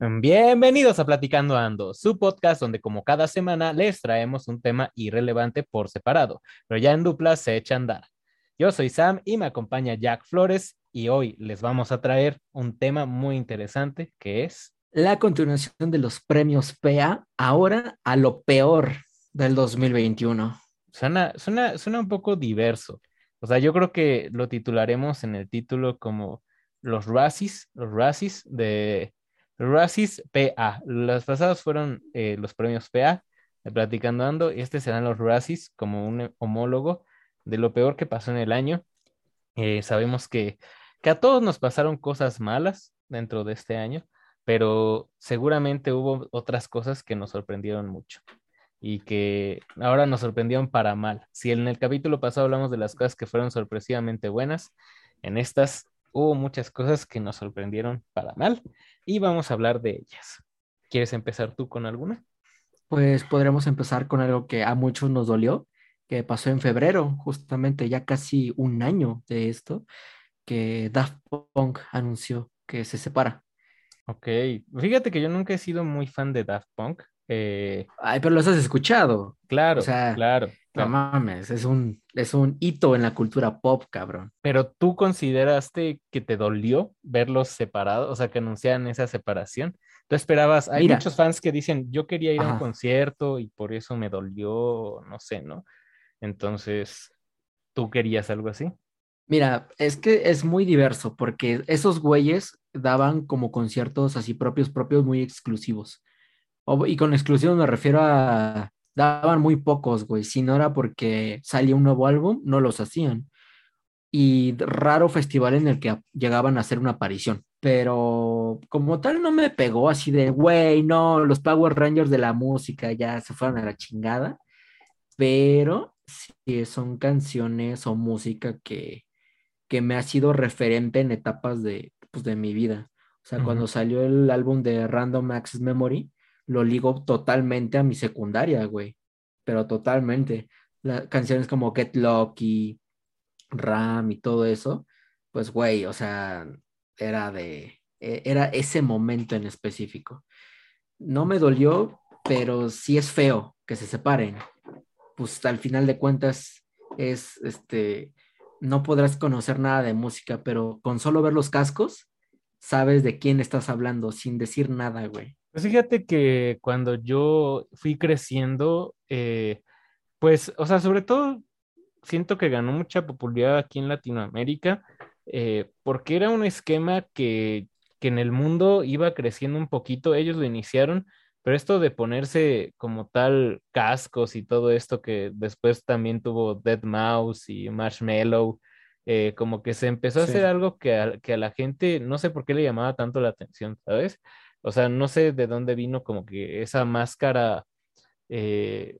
Bienvenidos a Platicando Ando, su podcast donde como cada semana les traemos un tema irrelevante por separado, pero ya en dupla se echa a andar. Yo soy Sam y me acompaña Jack Flores y hoy les vamos a traer un tema muy interesante que es la continuación de los premios PA ahora a lo peor del 2021. Suena, suena, suena un poco diverso. O sea, yo creo que lo titularemos en el título como los Razzies, los Razzies de Razzies PA. Las pasadas fueron eh, los premios PA de Platicando Ando este serán los Razzies como un homólogo de lo peor que pasó en el año. Eh, sabemos que, que a todos nos pasaron cosas malas dentro de este año, pero seguramente hubo otras cosas que nos sorprendieron mucho y que ahora nos sorprendieron para mal. Si en el capítulo pasado hablamos de las cosas que fueron sorpresivamente buenas, en estas hubo muchas cosas que nos sorprendieron para mal y vamos a hablar de ellas. ¿Quieres empezar tú con alguna? Pues podremos empezar con algo que a muchos nos dolió, que pasó en febrero, justamente ya casi un año de esto, que Daft Punk anunció que se separa. Ok, fíjate que yo nunca he sido muy fan de Daft Punk. Eh, Ay, pero los has escuchado. Claro, claro. No mames, es un, es un hito en la cultura pop, cabrón. Pero tú consideraste que te dolió verlos separados, o sea, que anunciaran esa separación. Tú esperabas, hay muchos fans que dicen, yo quería ir a un concierto y por eso me dolió, no sé, ¿no? Entonces, ¿tú querías algo así? Mira, es que es muy diverso porque esos güeyes daban como conciertos así propios, propios, muy exclusivos. y con exclusivos me refiero a daban muy pocos, güey. Si no era porque salía un nuevo álbum, no los hacían. Y raro festival en el que llegaban a hacer una aparición. Pero como tal no me pegó así de, güey, no, los Power Rangers de la música ya se fueron a la chingada. Pero sí son canciones o música que, que me ha sido referente en etapas de, pues, de mi vida. O sea, cuando salió el álbum de Random Access Memory, lo ligo totalmente a mi secundaria, güey. Pero totalmente. Las canciones como Get Lucky, Ram y todo eso, pues, güey, o sea, era de, e, era ese momento en específico. No me dolió, pero sí es feo que se separen. Pues al final de cuentas es, este, no podrás conocer nada de música, pero con solo ver los cascos, sabes de quién estás hablando sin decir nada, güey. Pues fíjate que cuando yo fui creciendo, eh, pues, o sea, sobre todo siento que ganó mucha popularidad aquí en Latinoamérica, eh, porque era un esquema que, que en el mundo iba creciendo un poquito, ellos lo iniciaron, pero esto de ponerse como tal cascos y todo esto que después también tuvo Dead Mouse y Marshmallow, eh, como que se empezó a hacer algo que que a la gente, no sé por qué le llamaba tanto la atención, ¿sabes? O sea, no sé de dónde vino como que esa máscara, eh,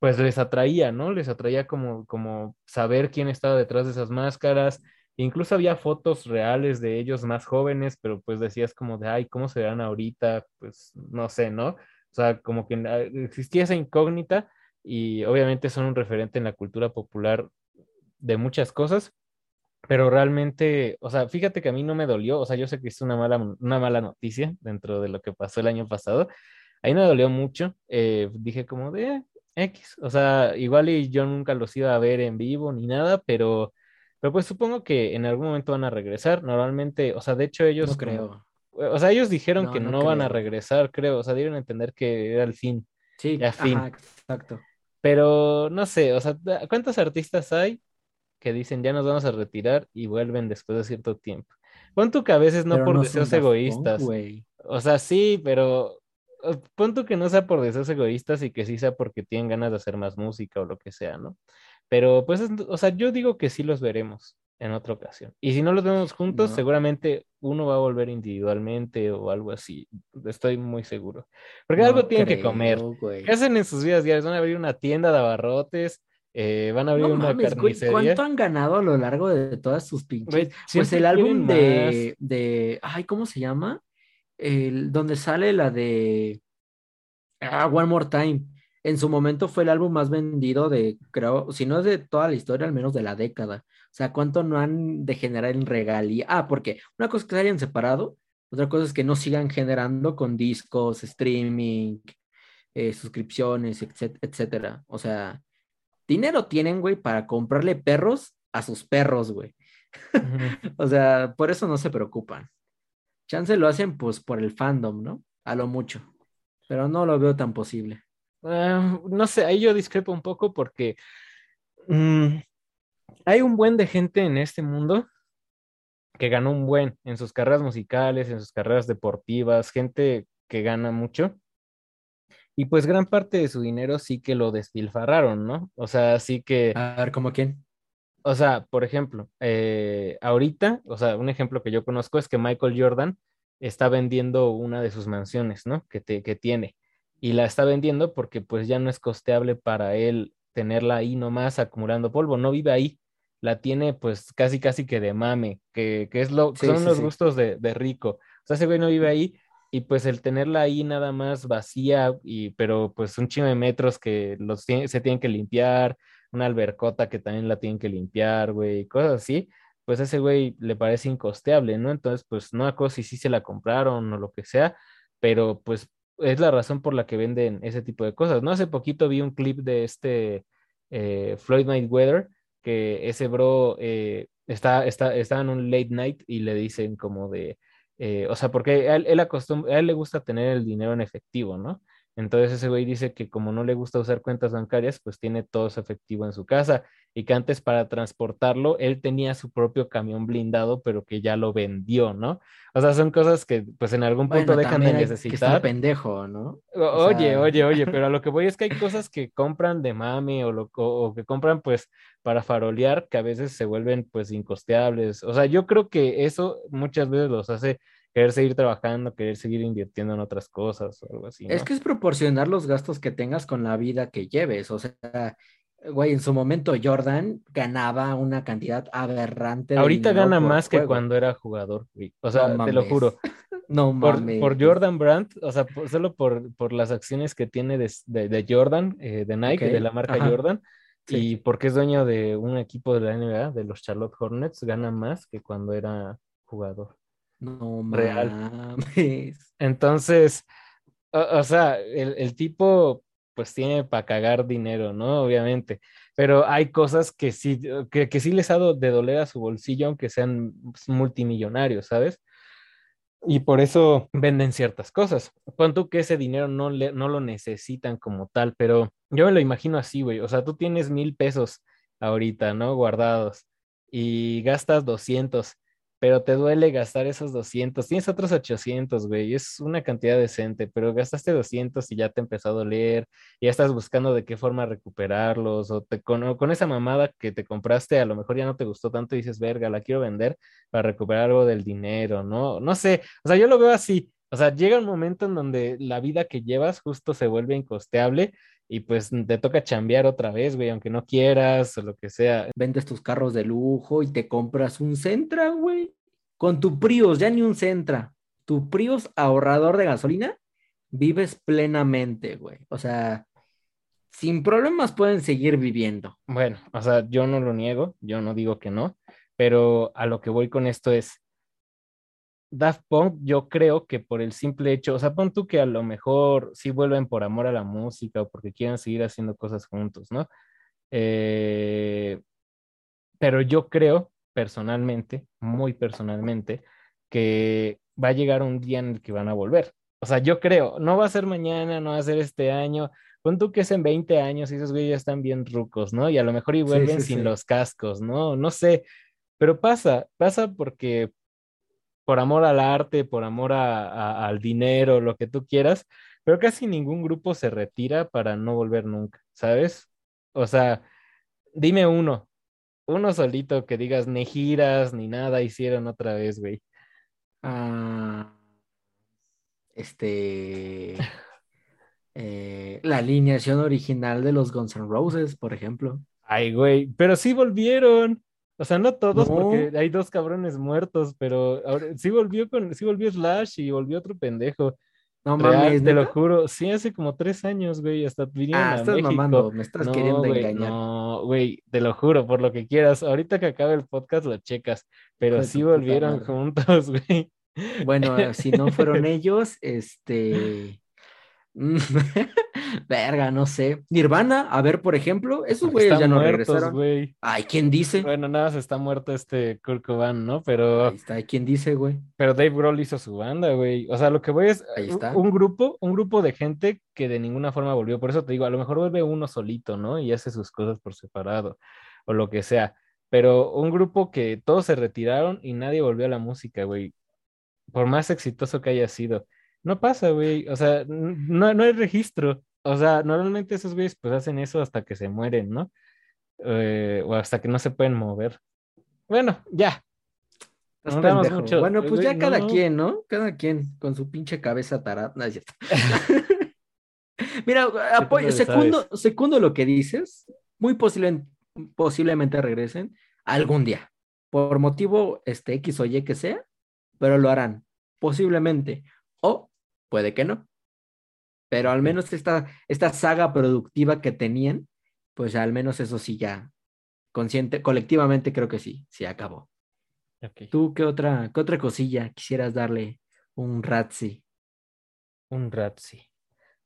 pues les atraía, ¿no? Les atraía como, como saber quién estaba detrás de esas máscaras. Incluso había fotos reales de ellos más jóvenes, pero pues decías como de, ay, ¿cómo se verán ahorita? Pues no sé, ¿no? O sea, como que ah, existía esa incógnita y obviamente son un referente en la cultura popular de muchas cosas, pero realmente, o sea, fíjate que a mí no me dolió, o sea, yo sé que es una mala, una mala noticia dentro de lo que pasó el año pasado, a mí me dolió mucho, eh, dije como de X, o sea, igual y yo nunca los iba a ver en vivo ni nada, pero, pero pues supongo que en algún momento van a regresar, normalmente, o sea, de hecho ellos... No creo. o sea, ellos dijeron que no, van a regresar, creo, o sea, dieron a entender que era el fin. Sí, ya fin. exacto. Pero no sé, o sea, ¿cuántos artistas hay? Que dicen ya nos vamos a retirar y vuelven después de cierto tiempo. Pon tú que a veces no por deseos egoístas. o sea, sí, pero pon tú que no sea por deseos egoístas y que sí sea porque tienen ganas de hacer más música o lo que sea, ¿no? Pero pues, o sea, yo digo que sí los veremos en otra ocasión. Y si no los vemos juntos, seguramente uno va a volver individualmente o algo así. Estoy muy seguro. Porque algo tienen que comer. ¿Qué hacen en sus vidas diarias? Van a abrir una tienda de abarrotes, eh, van a abrir una carnicería. ¿Cuánto han ganado a lo largo de todas sus pinches? pues el álbum de, de, ay, ¿cómo se llama? El, donde sale la de ah, One More Time. En su momento fue el álbum más vendido de, creo, si no es de toda la historia, al menos de la década. O sea, ¿cuánto no han de generar en regalía? Ah, porque una cosa que se hayan separado, Otra cosa es que no sigan generando con discos, streaming, eh, suscripciones, etcétera. O sea, dinero tienen, güey, para comprarle perros a sus perros, güey. o sea, por eso no se preocupan. Chance lo hacen, pues, por el fandom, ¿no? A lo mucho. Pero no lo veo tan posible. Ah, no sé, ahí yo discrepo un poco porque mm, hay un buen de gente en este mundo que ganó un buen en sus carreras musicales, en sus carreras deportivas, gente que gana mucho. Y pues gran parte de su dinero sí que lo despilfarraron, ¿no? O sea, sí que... A ver, ¿cómo quién? O sea, por ejemplo, eh, ahorita, o sea, un ejemplo que yo conozco es que Michael Jordan está vendiendo una de sus mansiones, ¿no? Que, que tiene. Y la está vendiendo porque pues ya no es costeable para él tenerla ahí nomás acumulando polvo. No vive ahí la tiene pues casi casi que de mame, que, es lo, son los gustos de, rico. O sea, ese güey no vive ahí y pues el tenerla ahí nada más vacía, y, pero pues un chingo de metros que los se tienen que limpiar, una albercota que también la tienen que limpiar, güey, cosas así, pues a ese güey le parece incosteable, ¿no? Entonces, pues no acuerdo si sí se la compraron o lo que sea, pero pues es la razón por la que venden ese tipo de cosas, ¿no? Hace poquito vi un clip de este eh, Floyd Mayweather que ese bro eh, está, está, está en un late night y le dicen como de, eh, o sea, porque él, él a él le gusta tener el dinero en efectivo, ¿no? Entonces ese güey dice que como no le gusta usar cuentas bancarias, pues tiene todo su efectivo en su casa y que antes para transportarlo él tenía su propio camión blindado, pero que ya lo vendió, ¿no? O sea, son cosas que pues en algún punto dejan de necesitar. Que pendejo, ¿no? oye, oye, oye, pero a lo que voy es que hay cosas que compran de mami o, lo, o que compran pues para farolear que a veces se vuelven pues incosteables. O sea, yo creo que eso muchas veces los hace querer seguir trabajando, querer seguir invirtiendo en otras cosas o algo así. Es que es proporcionar los gastos que tengas con la vida que lleves. O sea, güey, en su momento Jordan ganaba una cantidad aberrante. Ahorita gana más que cuando era jugador, güey. O sea, te lo juro. no mames. Por, Jordan Brandt, o sea, solo por, por, las acciones que tiene de, de, Jordan, eh, de Nike, de la marca Jordan. Y porque es dueño de un equipo de la NBA, de los Charlotte Hornets, gana más que cuando era jugador. No real. Entonces, o, sea, el, tipo pues tiene para cagar dinero, ¿no? Obviamente. Pero hay cosas que sí, que, que sí les ha dado de doler a su bolsillo, aunque sean multimillonarios, ¿sabes? Y por eso venden ciertas cosas. Pon tú que ese dinero no, le, no lo necesitan como tal, pero yo me lo imagino así, güey. O sea, tú tienes mil pesos ahorita, ¿no? Guardados y gastas 200 pero te duele gastar esos 200. Tienes otros 800, güey, es una cantidad decente, pero gastaste 200 y ya te empezó a doler, ya estás buscando de qué forma recuperarlos, o, te, con, con, esa mamada que te compraste, a lo mejor ya no te gustó tanto y dices, verga, la quiero vender para recuperar algo del dinero, ¿no? No sé, o sea, yo lo veo así. O sea, llega un momento en donde la vida que llevas justo se vuelve incosteable y pues te toca chambear otra vez, güey, aunque no quieras o lo que sea. Vendes tus carros de lujo y te compras un Centra, güey. Con tu Prius, ya ni un Centra. Tu Prius ahorrador de gasolina, vives plenamente, güey. O sea, sin problemas pueden seguir viviendo. Bueno, o sea, yo no lo niego, yo no digo que no, pero a lo que voy con esto es, Daft Punk, yo creo que por el simple hecho, o sea, pon tú que a lo mejor sí vuelven por amor a la música o porque quieran seguir haciendo cosas juntos, ¿no? Eh, pero yo creo personalmente, muy personalmente, que va a llegar un día en el que van a volver. O sea, yo creo, no va a ser mañana, no va a ser este año. Pon tú que es en 20 años y esos güeyes ya están bien rucos, ¿no? Y a lo mejor y vuelven sin los cascos, ¿no? No sé, pero pasa, pasa porque por amor al arte, por amor al dinero, lo que tú quieras, pero casi ningún grupo se retira para no volver nunca, ¿sabes? O sea, dime uno, uno solito que digas ni giras ni nada hicieron otra vez, güey. Ah, este, eh, la alineación original de los Guns N' Roses, por ejemplo. Ay, güey, pero sí volvieron. O sea, no todos, porque hay dos cabrones muertos, pero sí volvió con, sí volvió Slash y volvió otro pendejo. No mames, te lo juro. Sí, hace como tres años, güey, hasta vinieron ah, estás mamando, me estás queriendo engañar. No, güey, te lo juro, por lo que quieras. Ahorita que acabe el podcast lo checas, pero sí volvieron juntos, güey. Bueno, si no fueron ellos, este. Verga, no sé. Nirvana, a ver, por ejemplo, esos güeyes ya no regresaron. Güey. Ay, ¿quién dice? Bueno, nada, se está muerto este Kurt Cobain, ¿no? Pero. Ahí está, ¿quién dice, güey? Pero Dave Grohl hizo su banda, güey. O sea, lo que voy es Ahí está. un grupo, un grupo de gente que de ninguna forma volvió. Por eso te digo, a lo mejor vuelve uno solito, ¿no? Y hace sus cosas por separado, o lo que sea. Pero un grupo que todos se retiraron y nadie volvió a la música, güey. Por más exitoso que haya sido. No pasa, güey. O sea, no, no hay registro. O sea, normalmente esos güeyes pues hacen eso hasta que se mueren, ¿no? Eh, o hasta que no se pueden mover. Bueno, ya. Mucho. Bueno, pues ya cada quien, ¿no? Cada quien con su pinche cabeza tarada. Mira, apoyo, segundo, segundo lo que dices, muy posiblemente regresen algún día, por motivo este, X o Y que sea, pero lo harán, posiblemente, puede que no. Pero al menos esta, esta saga productiva que tenían, pues al menos eso sí ya, consciente, colectivamente creo que sí, sí acabó. ¿Tú qué otra, qué otra cosilla quisieras darle un ratzi? Un ratzi.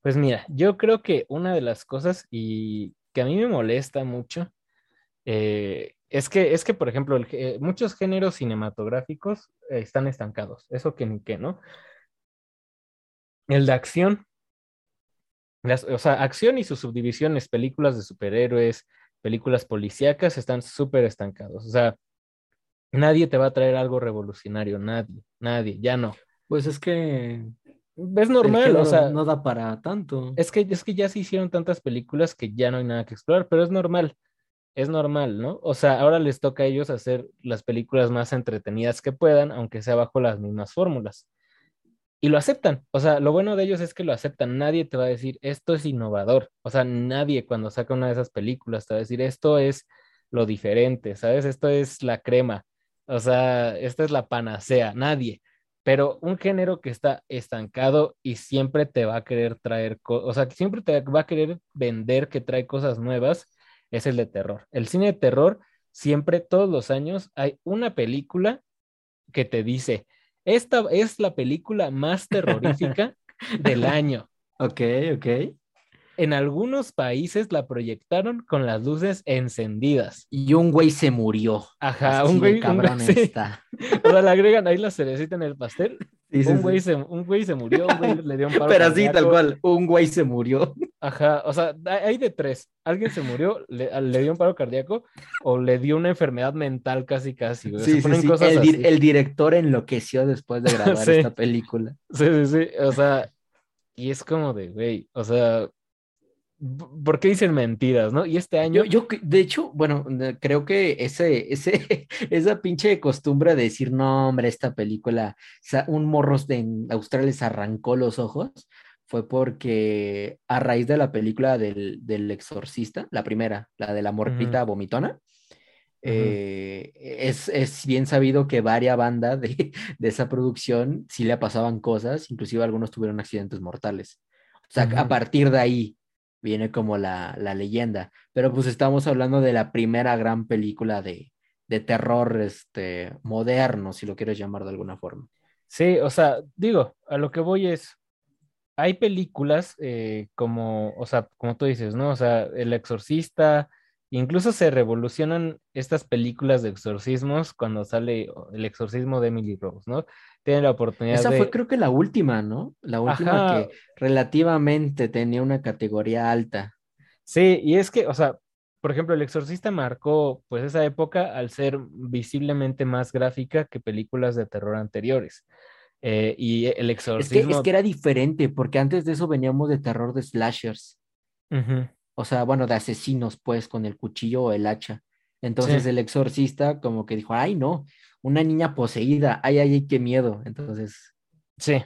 Pues mira, yo creo que una de las cosas y que a mí me molesta mucho eh, es que, es que, por ejemplo, muchos géneros cinematográficos están estancados. Eso que ni qué, ¿no? El de acción o sea, acción y sus subdivisiones, películas de superhéroes, películas policíacas, están súper estancados. O sea, nadie te va a traer algo revolucionario, nadie, nadie, ya no. Pues es que es normal, o sea, no da para tanto. Es que, es que ya se hicieron tantas películas que ya no hay nada que explorar, pero es normal, es normal, ¿no? O sea, ahora les toca a ellos hacer las películas más entretenidas que puedan, aunque sea bajo las mismas fórmulas y lo aceptan. O sea, lo bueno de ellos es que lo aceptan. Nadie te va a decir, esto es innovador. O sea, nadie cuando saca una de esas películas te va a decir, esto es lo diferente, ¿sabes? Esto es la crema. O sea, esta es la panacea. Nadie. Pero un género que está estancado y siempre te va a querer traer, o sea, siempre te va a querer vender que trae cosas nuevas, es el de terror. El cine de terror, siempre, todos los años, hay una película que te dice, esta es la película más terrorífica del año. Ok, ok. En algunos países la proyectaron con las luces encendidas. Y un güey se murió. Ajá, un güey. Cabrón está. O sea, le agregan ahí la cerecita en el pastel un, güey Se, un güey se murió, un güey le dio un paro Pero así, tal cual, un güey se murió. Ajá, o sea, hay de tres. Alguien se murió, le, dio un paro cardíaco o le dio una enfermedad mental casi, casi. Sí, sí, sí. El, el, director enloqueció después de grabar esta película. Sí, sí, sí. O sea, y es como de, güey, o sea, ¿Por qué dicen mentiras, no? Y este año. Yo, de hecho, bueno, creo que ese, ese, esa pinche costumbre de decir, no, hombre, esta película, un morros de Australia les arrancó los ojos, fue porque a raíz de la película del, del exorcista, la primera, la de la morpita vomitona, eh, es, es, bien sabido que varias bandas de, de, esa producción sí le pasaban cosas, inclusive algunos tuvieron accidentes mortales. O sea, a partir de ahí viene como la, la, leyenda. Pero pues estamos hablando de la primera gran película de, de terror este, moderno, si lo quieres llamar de alguna forma. Sí, o sea, digo, a lo que voy es, hay películas eh, como, o sea, como tú dices, ¿no? O sea, El Exorcista, incluso se revolucionan estas películas de exorcismos cuando sale el exorcismo de Emily Rose, ¿no? Tiene la oportunidad Esa fue creo que la última, ¿no? La última que relativamente tenía una categoría alta. Sí, y es que, o sea, por ejemplo, El Exorcista marcó pues esa época al ser visiblemente más gráfica que películas de terror anteriores. Eh, y El Exorcismo... Es que, es que, era diferente, porque antes de eso veníamos de terror de slashers. O sea, bueno, de asesinos, pues, con el cuchillo o el hacha. Entonces el exorcista como que dijo, ay, no, una niña poseída, ay, ay, qué miedo. Entonces. Sí,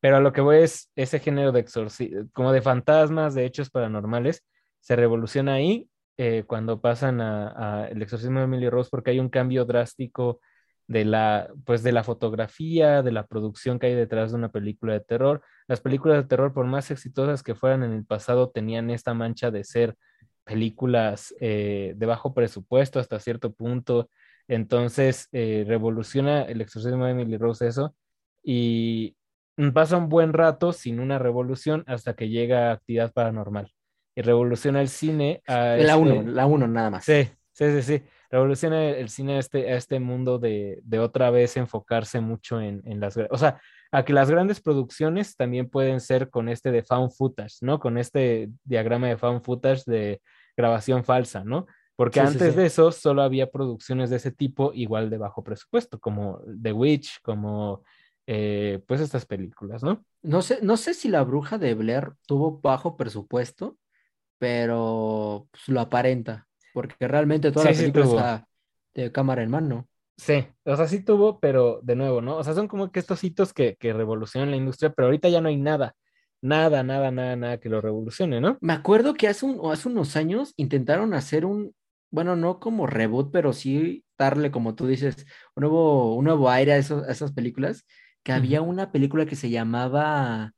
pero a lo que voy es ese género de exorcismo, como de fantasmas, de hechos paranormales, se revoluciona ahí eh, cuando pasan a, el exorcismo de Emily Rose porque hay un cambio drástico de la, pues de la fotografía, de la producción que hay detrás de una película de terror. Las películas de terror, por más exitosas que fueran en el pasado, tenían esta mancha de ser películas eh, de bajo presupuesto hasta cierto punto, entonces, eh, revoluciona el exorcismo de Emily Rose eso. y pasa un buen rato sin una revolución hasta que llega actividad paranormal y revoluciona el cine a La este- 1, la 1 nada más. Sí, sí, sí, sí. Revoluciona el cine a este, a este mundo de, de otra vez enfocarse mucho en, en las... O sea, a que las grandes producciones también pueden ser con este de found footage, ¿no? Con este diagrama de found footage de grabación falsa, ¿no? Porque Sí, antes sí. de eso solo había producciones de ese tipo igual de bajo presupuesto, como The Witch, como eh, pues estas películas, ¿no? No sé, no sé si la bruja de Blair tuvo bajo presupuesto, pero pues, lo aparenta, porque realmente toda la película está de cámara en mano. Sí, o sea, sí tuvo, pero de nuevo, ¿no? O sea, son como que estos hitos que, que revolucionan la industria, pero ahorita ya no hay nada, nada, nada, nada, nada que lo revolucione, ¿no? Me acuerdo que hace, un, hace unos años intentaron hacer un, bueno, no como reboot, pero sí darle, como tú dices, un nuevo, un nuevo aire a, esas películas, que había una película que se llamaba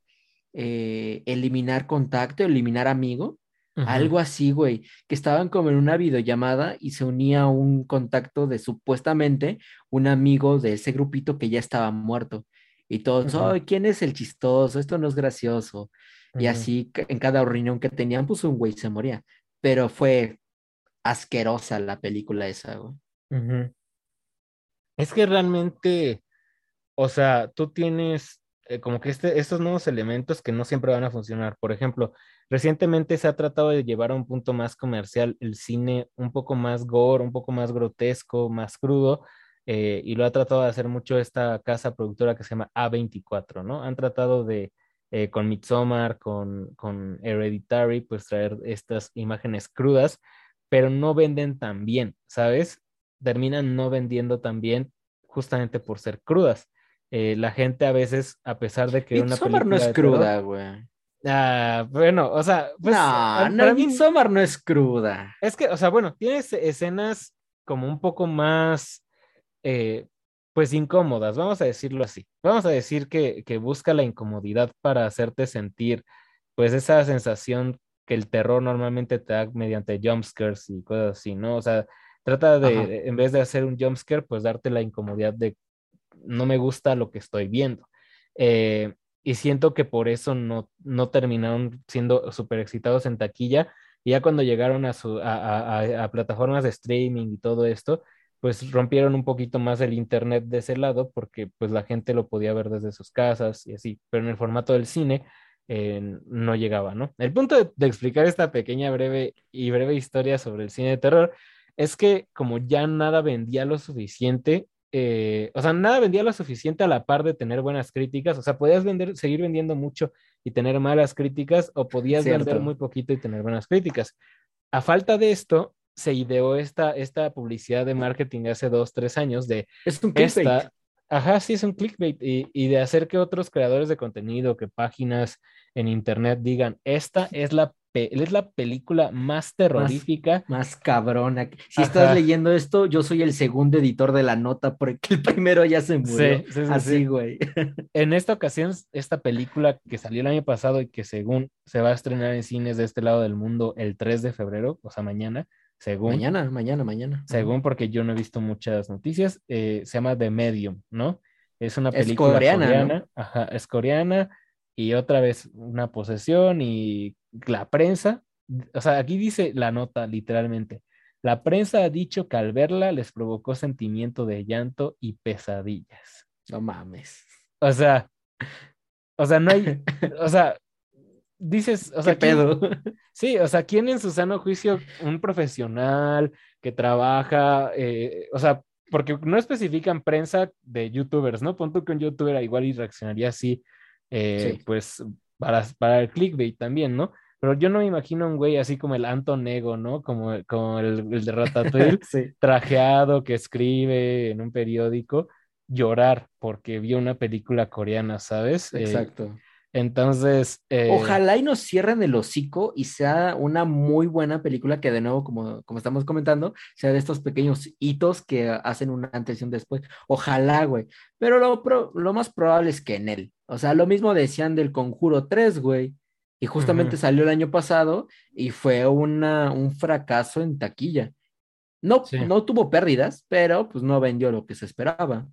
eh, Eliminar Contacto, Eliminar Amigo. Algo así, güey, que estaban como en una videollamada y se unía un contacto de supuestamente un amigo de ese grupito que ya estaba muerto. Y todos, ay, ¿quién es el chistoso? Esto no es gracioso. Y así en cada reunión que tenían, pues un güey se moría. Pero fue asquerosa la película esa, güey. Ujú. Es que realmente, o sea, tú tienes eh, como que este, estos nuevos elementos que no siempre van a funcionar. Por ejemplo, recientemente se ha tratado de llevar a un punto más comercial el cine un poco más gore, un poco más grotesco, más crudo, eh, y lo ha tratado de hacer mucho esta casa productora que se llama A24, ¿no? Han tratado de, eh, con Midsommar, con, con Hereditary, pues traer estas imágenes crudas, pero no venden tan bien, ¿sabes? Terminan no vendiendo tan bien justamente por ser crudas. Eh, la gente a veces, a pesar de que una Midsommar no película es de cruda, güey. Ah, bueno, o sea, pues, no, para no, mí- Midsommar no es cruda. es que, o sea, bueno, tienes escenas como un poco más, eh, pues incómodas, vamos a decirlo así. Vamos a decir que, que busca la incomodidad para hacerte sentir, pues, esa sensación que el terror normalmente te da mediante jumpscares y cosas así, ¿no? O sea, trata de, Ajá. en vez de hacer un jumpscare, pues darte la incomodidad de no me gusta lo que estoy viendo. Eh, y siento que por eso no, no terminaron siendo súper excitados en taquilla. Y ya cuando llegaron a, su, a, a- a- a plataformas de streaming y todo esto, pues rompieron un poquito más el internet de ese lado porque pues la gente lo podía ver desde sus casas y así, pero en el formato del cine eh, no llegaba, ¿no? El punto de, de explicar esta pequeña breve y breve historia sobre el cine de terror es que como ya nada vendía lo suficiente, eh, o sea, nada vendía lo suficiente a la par de tener buenas críticas, o sea, podías vender, seguir vendiendo mucho y tener malas críticas o podías Cierto. vender muy poquito y tener buenas críticas. A falta de esto, se ideó esta, esta publicidad de marketing hace dos, tres años de Es un esta, ajá, sí, es un clickbait y, y de hacer que otros creadores de contenido, que páginas en internet digan, esta es la, pe- es la película más terrorífica. Más cabrona. Si Ajá. estás leyendo esto, yo soy el segundo editor de la nota porque el primero ya se murió. Sí, sí, sí, Así, sí. güey. En esta ocasión, esta película que salió el año pasado y que según se va a estrenar en cines de este lado del mundo el 3 de febrero, o sea, mañana, según, Mañana, mañana, mañana. Según porque yo no he visto muchas noticias, eh, se llama The Medium, ¿no? Es una Es película coreana, ¿no? coreana, ajá, es coreana y otra vez una posesión y la prensa, o sea, aquí dice la nota literalmente. La prensa ha dicho que al verla les provocó sentimiento de llanto y pesadillas. No mames. O sea, o sea, no hay, o sea, dices, o sea, ¿Qué ¿quién- pedo? Sí, o sea, ¿quién en su sano juicio, un profesional que trabaja, eh, o sea, porque no especifican prensa de youtubers, ¿no? Pon tú que un youtuber igual y reaccionaría así, eh, Sí. pues para, para el clickbait también, ¿no? Pero yo no me imagino un güey así como el Anton Ego, ¿no? Como, como el, el de Ratatouille, Sí. trajeado que escribe en un periódico, llorar porque vio una película coreana, ¿sabes? Eh, Exacto. Entonces, eh, Ojalá y nos cierren el hocico y sea una muy buena película que de nuevo, como, como estamos comentando, sea de estos pequeños hitos que hacen una antes y un después. Ojalá, güey. Pero lo, pro- lo más probable es que en él. O sea, lo mismo decían del Conjuro 3, güey. Y justamente salió el año pasado y fue una, un fracaso en taquilla. No, Sí. no tuvo pérdidas, pero pues no vendió lo que se esperaba.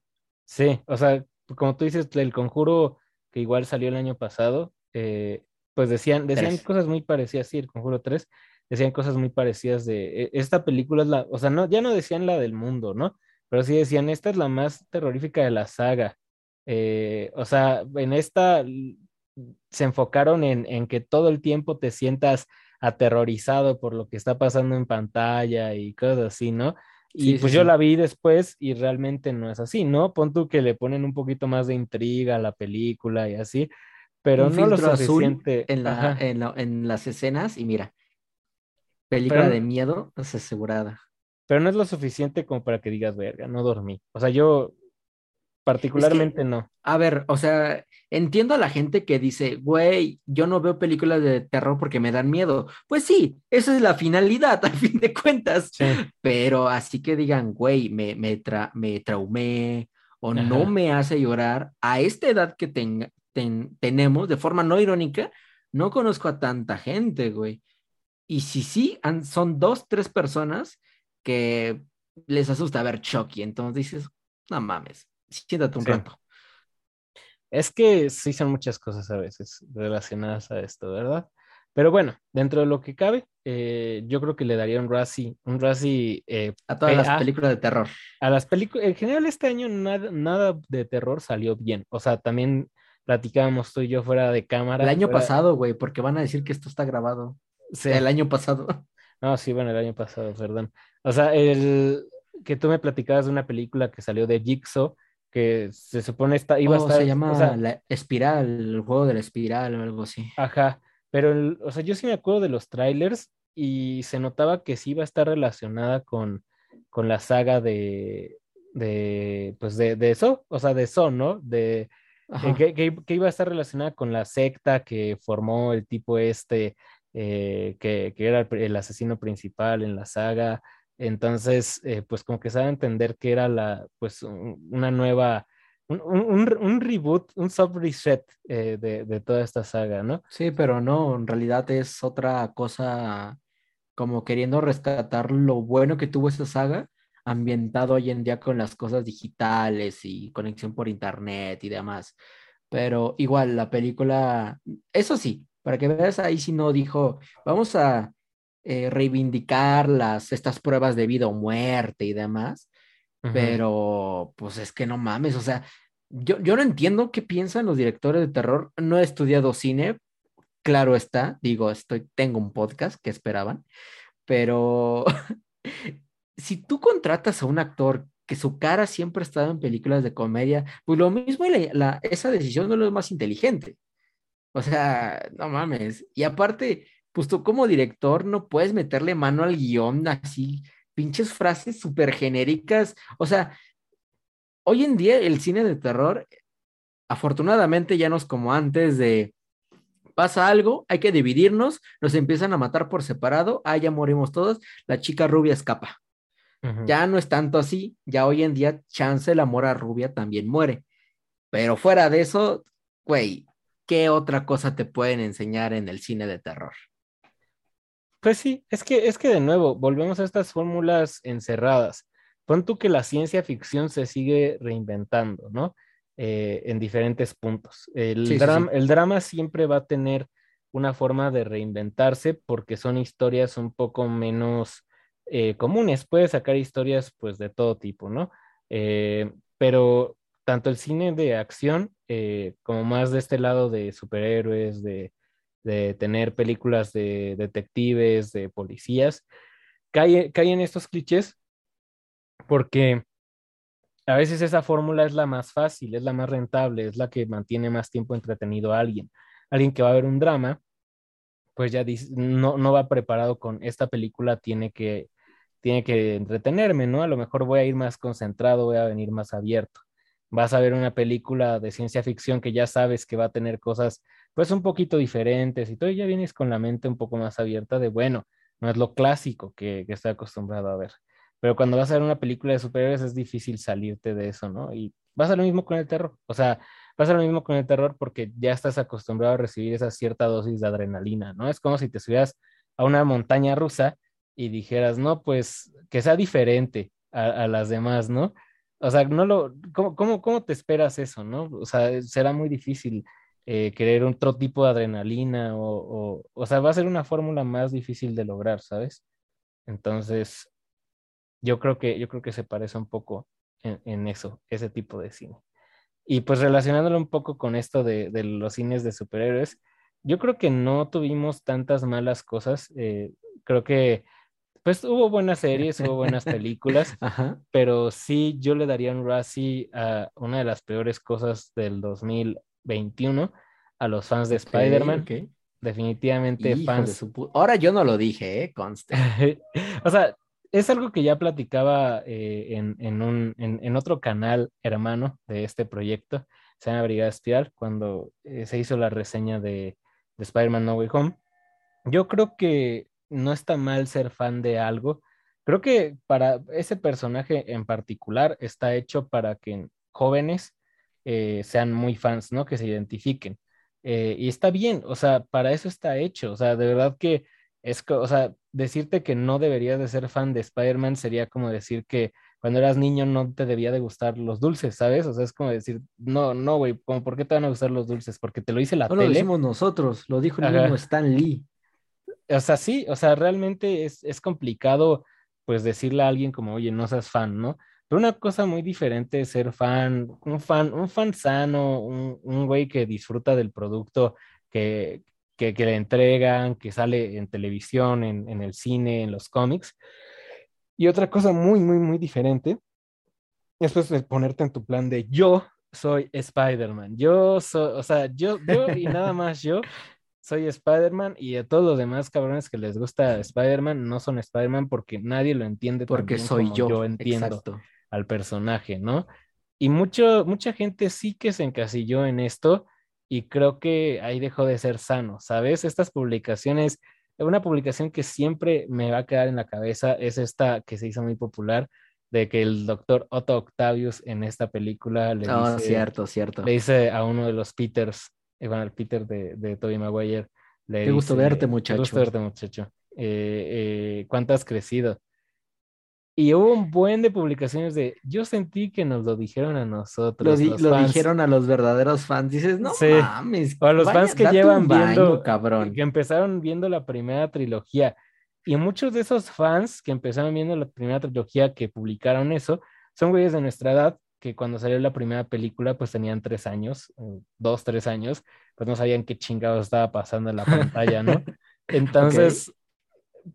Sí, o sea, como tú dices, el conjuro que igual salió el año pasado, eh, pues decían, decían cosas muy parecidas, sí, el conjuro 3, decían cosas muy parecidas de, e, esta película es la, o sea, no, ya no decían la del mundo, ¿no? Pero sí decían, esta es la más terrorífica de la saga. Eh, o sea, en esta se enfocaron en, en que todo el tiempo te sientas aterrorizado por lo que está pasando en pantalla y cosas así, ¿no? Y pues yo la vi después y realmente no es así, ¿no? Pon tú que le ponen un poquito más de intriga a la película y así, pero no lo suficiente. en, la, en, en, las escenas y mira, película de miedo es asegurada. Pero no es lo suficiente como para que digas, verga, no dormí. O sea, yo Particularmente no. A ver, o sea, entiendo a la gente que dice, güey, yo no veo películas de terror porque me dan miedo. Pues sí, esa es la finalidad, a fin de cuentas. Pero así que digan, güey, me, me, me traumé o no me hace llorar, a esta edad que tenemos, de forma no irónica, no conozco a tanta gente, güey. Y si sí, son dos, tres personas que les asusta ver Chucky. Entonces dices, no mames siéntate un rato. Es que sí son muchas cosas a veces relacionadas a esto, ¿verdad? Pero bueno, dentro de lo que cabe, eh, yo creo que le daría un Razzie, un Razzie eh, a todas las películas de terror. A las películas, en general este año nada, nada de terror salió bien. O sea, también platicábamos tú y yo fuera de cámara. El año pasado, güey, porque van a decir que esto está grabado. Sí. El año pasado. No, sí, bueno, el año pasado, perdón. O sea, el que tú me platicabas de una película que salió de Jigsaw, que se supone está, iba a oh, estar. Se llama la espiral, el juego de la espiral o algo así. Ajá, pero, o sea, yo sí me acuerdo de los trailers y se notaba que sí iba a estar relacionada con, con la saga de, de pues de, de eso, o sea, de eso, ¿no? De, que, que, iba a estar relacionada con la secta que formó el tipo este, eh, que, que, era el, asesino principal en la saga. Entonces, eh, pues como que se va a entender que era la, pues una nueva, un, un, reboot, un sub-reset eh, de, de, toda esta saga, ¿no? Sí, pero no, en realidad es otra cosa como queriendo rescatar lo bueno que tuvo esa saga, ambientado hoy en día con las cosas digitales y conexión por internet y demás. Pero igual, la película, eso sí, para que veas, ahí sí no dijo, vamos a eh, reivindicar las, estas pruebas de vida o muerte y demás, pero pues es que no mames, o sea, yo, yo no entiendo qué piensan los directores de terror, no he estudiado cine, claro está, digo, estoy, tengo un podcast que esperaban, pero si tú contratas a un actor que su cara siempre ha estado en películas de comedia, pues lo mismo la, esa decisión no es lo más inteligente. O sea, no mames. Y aparte, pues tú como director no puedes meterle mano al guion así, pinches frases súper genéricas. O sea, hoy en día el cine de terror, afortunadamente ya no es como antes de pasa algo, hay que dividirnos, nos empiezan a matar por separado, ah, ya morimos todos, la chica rubia escapa. Ya no es tanto así, ya hoy en día chance la mora rubia también muere. Pero fuera de eso, güey, ¿qué otra cosa te pueden enseñar en el cine de terror? Pues sí, es que, es que de nuevo, volvemos a estas fórmulas encerradas. Pon tú que la ciencia ficción se sigue reinventando, ¿no? Eh, en diferentes puntos. El, drama, el drama siempre va a tener una forma de reinventarse porque son historias un poco menos eh, comunes. Puedes sacar historias pues de todo tipo, ¿no? Eh, pero tanto el cine de acción como más de este lado de superhéroes, de de tener películas de detectives, de policías, cae, en estos clichés porque a veces esa fórmula es la más fácil, es la más rentable, es la que mantiene más tiempo entretenido a alguien. Alguien que va a ver un drama, pues ya no, no va preparado con esta película, tiene que, tiene que entretenerme, ¿no? A lo mejor voy a ir más concentrado, voy a venir más abierto. Vas a ver una película de ciencia ficción que ya sabes que va a tener cosas pues un poquito diferentes y todo, ya vienes con la mente un poco más abierta de, bueno, no es lo clásico que, que estoy acostumbrado a ver. Pero cuando vas a ver una película de superhéroes es difícil salirte de eso, ¿no? Y pasa lo mismo con el terror. O sea, pasa lo mismo con el terror porque ya estás acostumbrado a recibir esa cierta dosis de adrenalina, ¿no? Es como si te subieras a una montaña rusa y dijeras, no, pues que sea diferente a, a las demás, ¿no? O sea, no lo, ¿cómo, cómo, cómo te esperas eso, no? O sea, será muy difícil eh, querer otro tipo de adrenalina o, o, o sea, va a ser una fórmula más difícil de lograr, ¿sabes? Entonces, yo creo que, yo creo que se parece un poco en, en eso, ese tipo de cine. Y pues relacionándolo un poco con esto de, de, los cines de superhéroes, yo creo que no tuvimos tantas malas cosas. Eh, creo que pues hubo buenas series, hubo buenas películas, Ajá. pero sí yo le daría un Razzie a una de las peores cosas del 2021 a los fans de Spider-Man. Definitivamente Hijo de fans. su Ahora yo no lo dije, ¿eh? Conste. O sea, es algo que ya platicaba eh, en, en un, en, en otro canal hermano de este proyecto, se llama Brigada Espiral, cuando eh, se hizo la reseña de, de Spider-Man No Way Home. Yo creo que no está mal ser fan de algo. Creo que para ese personaje en particular está hecho para que jóvenes eh, sean muy fans, ¿no? Que se identifiquen. Eh, y está bien, o sea, para eso está hecho. O sea, de verdad que es, o sea, decirte que no deberías de ser fan de Spider-Man sería como decir que cuando eras niño no te debía de gustar los dulces, ¿sabes? O sea, es como decir, no, no, güey, como, ¿por qué te van a gustar los dulces? Porque te lo dice la No lo decimos nosotros, lo dijo el Ajá. mismo Stan Lee. O sea, sí, o sea, realmente es, es complicado, pues, decirle a alguien como, oye, no seas fan, ¿no? Pero una cosa muy diferente es ser fan, un fan, un fan sano, un, un güey que disfruta del producto que, que, que le entregan, que sale en televisión, en, en el cine, en los cómics. Y otra cosa muy, muy, muy diferente es pues ponerte en tu plan de yo soy Spider-Man, yo soy, o sea, yo, yo y nada más yo soy Spider-Man y a todos los demás cabrones que les gusta Spider-Man no son Spider-Man porque nadie lo entiende Porque soy como yo. yo entiendo Exacto. Al personaje, ¿no? Y mucho, mucha gente sí que se encasilló en esto y creo que ahí dejó de ser sano, ¿sabes? Estas publicaciones, una publicación que siempre me va a quedar en la cabeza es esta que se hizo muy popular de que el doctor Otto Octavius en esta película le No, dice, cierto, cierto. le dice a uno de los Peters, eh, bueno, el Peter de, de Tobey Maguire, le Qué gusto dice, verte, Qué muchacho". gusto verte, muchacho. Eh, eh, ¿cuánto has crecido? Y hubo un buen de publicaciones de, yo sentí que nos lo dijeron a nosotros, Lo, di- los lo fans". dijeron a los verdaderos fans. Dices, no Sí. mames. O a los vaya, fans que llevan baño, viendo, cabrón. que empezaron viendo la primera trilogía. Y muchos de esos fans que empezaron viendo la primera trilogía que publicaron eso, son güeyes de nuestra edad que cuando salió la primera película pues tenían tres años, dos, tres años, pues no sabían qué chingados estaba pasando en la pantalla, ¿no? Entonces,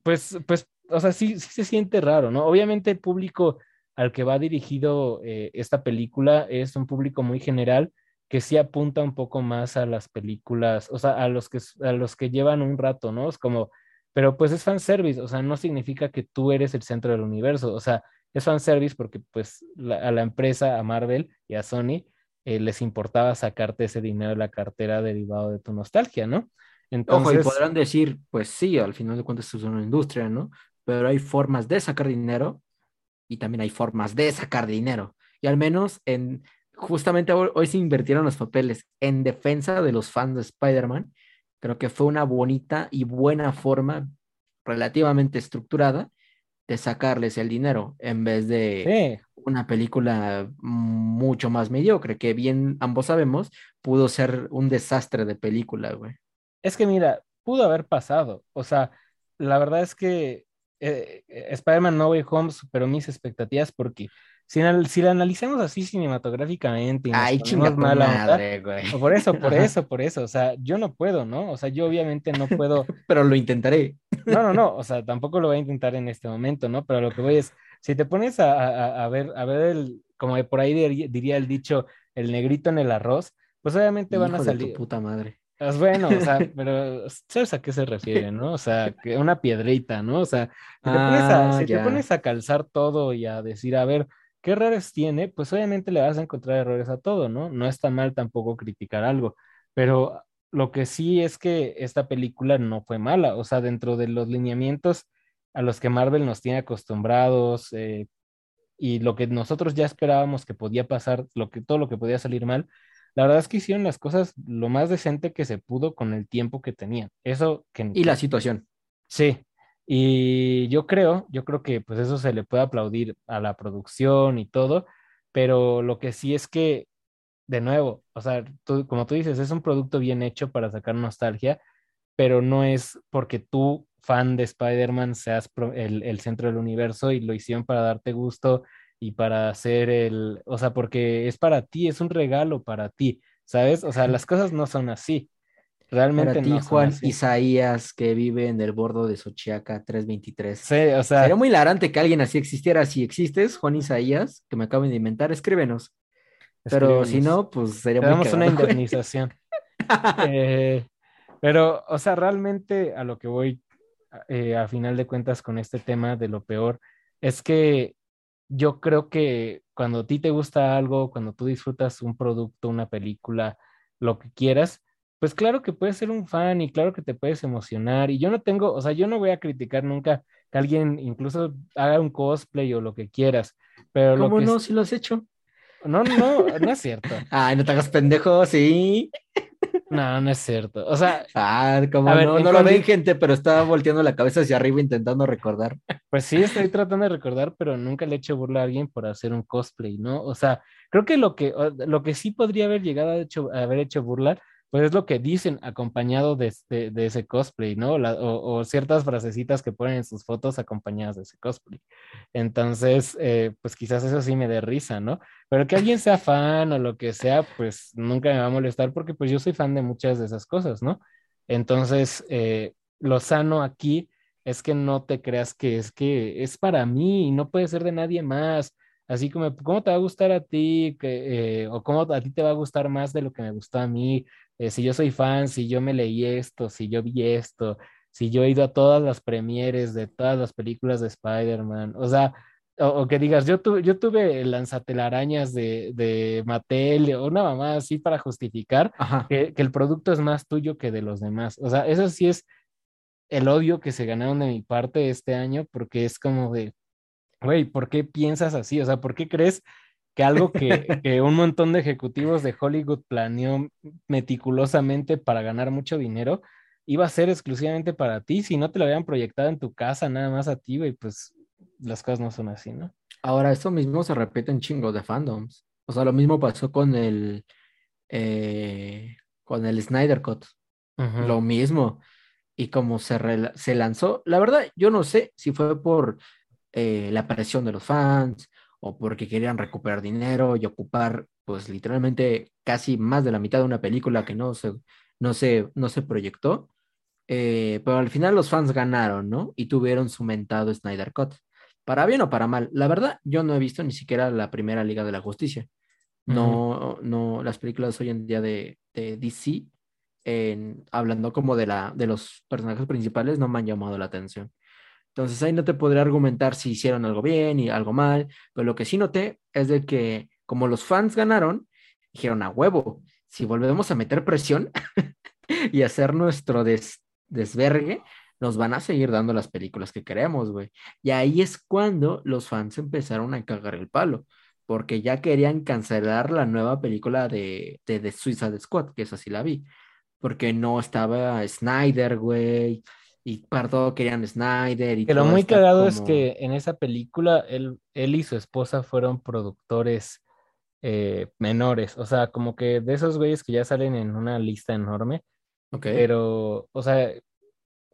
pues, pues, o sea, sí, sí se siente raro, ¿no? Obviamente el público al que va dirigido eh, esta película es un público muy general que sí apunta un poco más a las películas, o sea, a los que, a los que llevan un rato, ¿no? Es como, pero pues es fanservice, o sea, no significa que tú eres el centro del universo, o sea, es fanservice porque pues la- a la empresa, a Marvel y a Sony, eh, les importaba sacarte ese dinero de la cartera derivado de tu nostalgia, ¿no? Ojo, y Entonces, podrán decir, pues sí, al final de cuentas es una industria, ¿no? Pero hay formas de sacar dinero y también hay formas de sacar dinero. Y al menos en, justamente hoy, hoy se invirtieron los papeles en defensa de los fans de Spider-Man. Creo que fue una bonita y buena forma relativamente estructurada de sacarles el dinero en vez de sí, una película mucho más mediocre, que bien ambos sabemos pudo ser un desastre de película, güey. Es que mira, pudo haber pasado. O sea, la verdad es que eh, eh, Spider-Man No Way Home superó mis expectativas porque si, si la analizamos así cinematográficamente y Ay, madre, güey. por eso, por Ajá. eso, por eso. O sea, yo no puedo, ¿no? O sea, yo obviamente no puedo. Pero lo intentaré. No, no, no. O sea, tampoco lo voy a intentar en este momento, ¿no? Pero lo que voy es, si te pones a, a- a ver, a ver el, como por ahí diría, el dicho, el negrito en el arroz, pues obviamente van a Hijo de tu salir. puta madre. Pues bueno, o sea, pero ¿sabes a qué se refiere, no? O sea, que una piedrita, ¿no? O sea, si te pones a, Ah, si te ya. pones a calzar todo y a decir, a ver, ¿qué errores tiene? Pues obviamente le vas a encontrar errores a todo, ¿no? No está mal tampoco criticar algo, pero lo que sí es que esta película no fue mala, o sea, dentro de los lineamientos a los que Marvel nos tiene acostumbrados eh, y lo que nosotros ya esperábamos que podía pasar, lo que, todo lo que podía salir mal, la verdad es que hicieron las cosas lo más decente que se pudo con el tiempo que tenían. Eso que Y la situación. sí. Y yo creo, yo creo que pues eso se le puede aplaudir a la producción y todo, pero lo que sí es que, de nuevo, o sea, tú, como tú dices, es un producto bien hecho para sacar nostalgia, pero no es porque tú, fan de Spider-Man, seas el, el centro del universo y lo hicieron para darte gusto y para hacer el, o sea, porque es para ti, es un regalo para ti, ¿sabes? O sea, las cosas no son así. Realmente para ti, Juan Isaías, que vive en el bordo de Xochiaca 323. Sí, o sea. Sería muy hilarante que alguien así existiera. Si existes, Juan Isaías, que me acaban de inventar, escríbenos. Pero si no, pues sería muy una indemnización. Eh, pero, o sea, realmente a lo que voy eh, a final de cuentas con este tema de lo peor es que yo creo que cuando a ti te gusta algo, cuando tú disfrutas un producto, una película, lo que quieras, pues claro que puedes ser un fan y claro que te puedes emocionar. Y yo no tengo, o sea, yo no voy a criticar nunca que alguien incluso haga un cosplay o lo que quieras. Pero ¿Cómo lo no? Si lo has hecho. No, no, no es cierto. Ay, no te hagas pendejo, sí. No, no es cierto. O sea, ah, como no, no lo ven, gente, pero estaba volteando la cabeza hacia arriba intentando recordar. Pues sí, estoy tratando de recordar, pero nunca le he hecho burla a alguien por hacer un cosplay, ¿no? O sea, creo que lo que, lo que sí podría haber llegado a, hecho, a haber hecho burla pues es lo que dicen acompañado de, este, de ese cosplay, ¿no? o, ciertas frasecitas que ponen en sus fotos acompañadas de ese cosplay. Entonces, eh, pues quizás eso sí me dé risa, ¿no? Pero que alguien sea fan o lo que sea, pues nunca me va a molestar porque pues yo soy fan de muchas de esas cosas, ¿no? Entonces, eh, lo sano aquí es que no te creas que es que es para mí y no puede ser de nadie más. Así como, ¿cómo te va a gustar a ti? Que, eh, o cómo a ti te va a gustar más de lo que me gustó a mí eh, si yo soy fan, si yo me leí esto, si yo vi esto, si yo he ido a todas las premieres de todas las películas de Spider-Man, o sea, o, que digas, yo, tuve yo tuve lanzatelarañas de, de Mattel o una mamá así para justificar que, que, el producto es más tuyo que de los demás. O sea, eso sí es el odio que se ganaron de mi parte este año, porque es como de, güey, ¿por qué piensas así? O sea, ¿por qué crees que algo que, un montón de ejecutivos de Hollywood planeó meticulosamente para ganar mucho dinero, iba a ser exclusivamente para ti, si no te lo habían proyectado en tu casa, nada más a ti, y pues las cosas no son así, ¿no? Ahora, esto mismo se repite en chingo de fandoms. O sea, lo mismo pasó con el, eh, con el Snyder Cut. Lo mismo. Y como se, se lanzó, la verdad, yo no sé si fue por eh, la aparición de los fans, o porque querían recuperar dinero y ocupar, pues literalmente casi más de la mitad de una película que no se, no se, no se proyectó. Eh, pero al final los fans ganaron, ¿no? Y tuvieron su mentado Snyder Cut. Para bien o para mal. La verdad, yo no he visto ni siquiera la primera Liga de la Justicia. No, no, las películas hoy en día de, de DC, en, hablando como de, la, de los personajes principales, no me han llamado la atención. Entonces ahí no te podría argumentar si hicieron algo bien y algo mal, pero lo que sí noté es de que como los fans ganaron, dijeron a huevo, si volvemos a meter presión y hacer nuestro desvergue, nos van a seguir dando las películas que queremos, güey. Y ahí es cuando los fans empezaron a cagar el palo, porque ya querían cancelar la nueva película de, de, de Suicide Squad, que esa sí la vi, porque no estaba Snyder, güey y para todo querían Snyder. Y que lo muy cagado es que en esa película él, él y su esposa fueron productores eh, menores, o sea, como que de esos güeyes que ya salen en una lista enorme. Ok. Pero, o sea,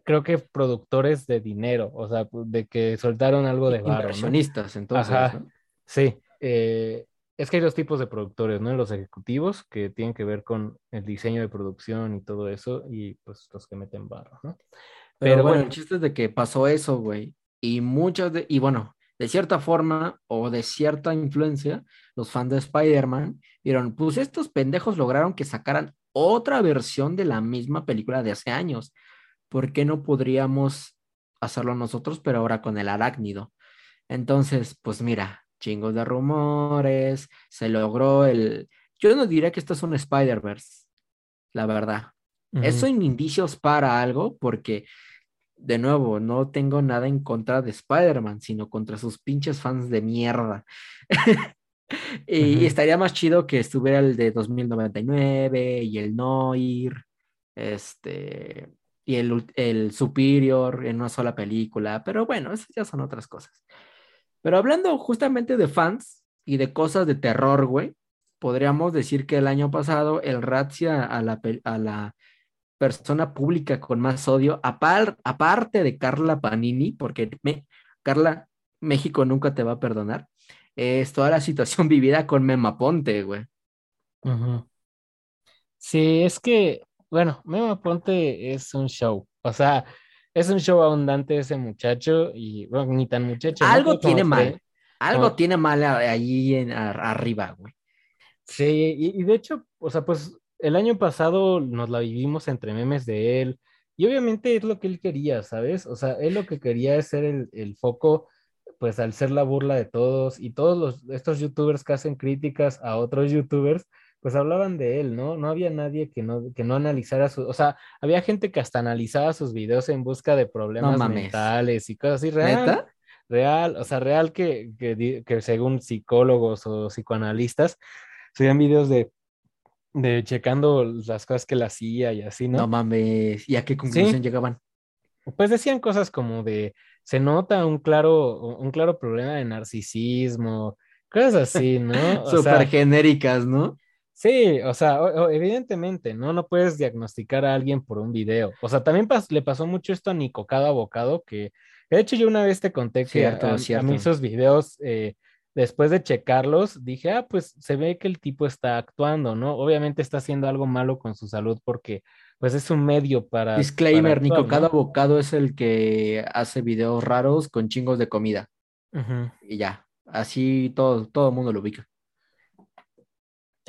creo que productores de dinero, o sea, de que soltaron algo de varo. Inversionistas, entonces. Ajá, sí. Eh, es que hay dos tipos de productores, ¿no? Los ejecutivos, que tienen que ver con el diseño de producción y todo eso, y pues los que meten barro, ¿no? Pero, bueno, el chiste es de que pasó eso, güey. Y muchas de, y bueno, de cierta forma o de cierta influencia, los fans de Spider-Man vieron, pues estos pendejos lograron que sacaran otra versión de la misma película de hace años. ¿Por qué no podríamos hacerlo nosotros, pero ahora con el arácnido? Entonces, pues mira, chingos de rumores, se logró el... Yo no diría que esto es un Spider-Verse, la verdad. Eso en indicios para algo, porque de nuevo, no tengo nada en contra de Spider-Man, sino contra sus pinches fans de mierda. y, estaría más chido que estuviera el de 2099 y el Noir, este, y el, el Superior en una sola película, pero bueno, esas ya son otras cosas. Pero hablando justamente de fans y de cosas de terror, güey, podríamos decir que el año pasado el Razzia a la, a la persona pública con más odio, aparte de Carla Panini, porque me, Carla, México nunca te va a perdonar, es toda la situación vivida con Mema Ponte, güey. Sí, es que, bueno, Mema Ponte es un show, o sea, es un show abundante ese muchacho y, bueno, ni tan muchacho. Algo tiene mal, algo tiene mal ahí en, arriba, güey. Sí, y, de hecho, o sea, pues el año pasado nos la vivimos entre memes de él y obviamente es lo que él quería, ¿sabes? O sea, él lo que quería es ser el, el foco pues al ser la burla de todos y todos los, estos youtubers que hacen críticas a otros youtubers, pues hablaban de él, ¿no? No había nadie que no, que no analizara su, o sea, había gente que hasta analizaba sus videos en busca de problemas mentales y cosas así, real, real, o sea, real que, que, que según psicólogos o psicoanalistas, subían videos de de checando las cosas que él hacía y así, ¿no? No mames, ¿y a qué conclusión llegaban? Pues decían cosas como de se nota un claro, un claro problema de narcisismo, cosas así, ¿no? Súper genéricas, ¿no? Sí, o sea, evidentemente, ¿no? No puedes diagnosticar a alguien por un video. O sea, también le pasó mucho esto a Nico Cada Bocado, que de hecho yo una vez te conté que a, mí esos videos, eh, después de checarlos, dije, ah, pues se ve que el tipo está actuando, ¿no? Obviamente está haciendo algo malo con su salud porque pues es un medio para... Disclaimer, Nico, cada bocado es el que hace videos raros con chingos de comida. Y ya, así todo, todo el mundo lo ubica.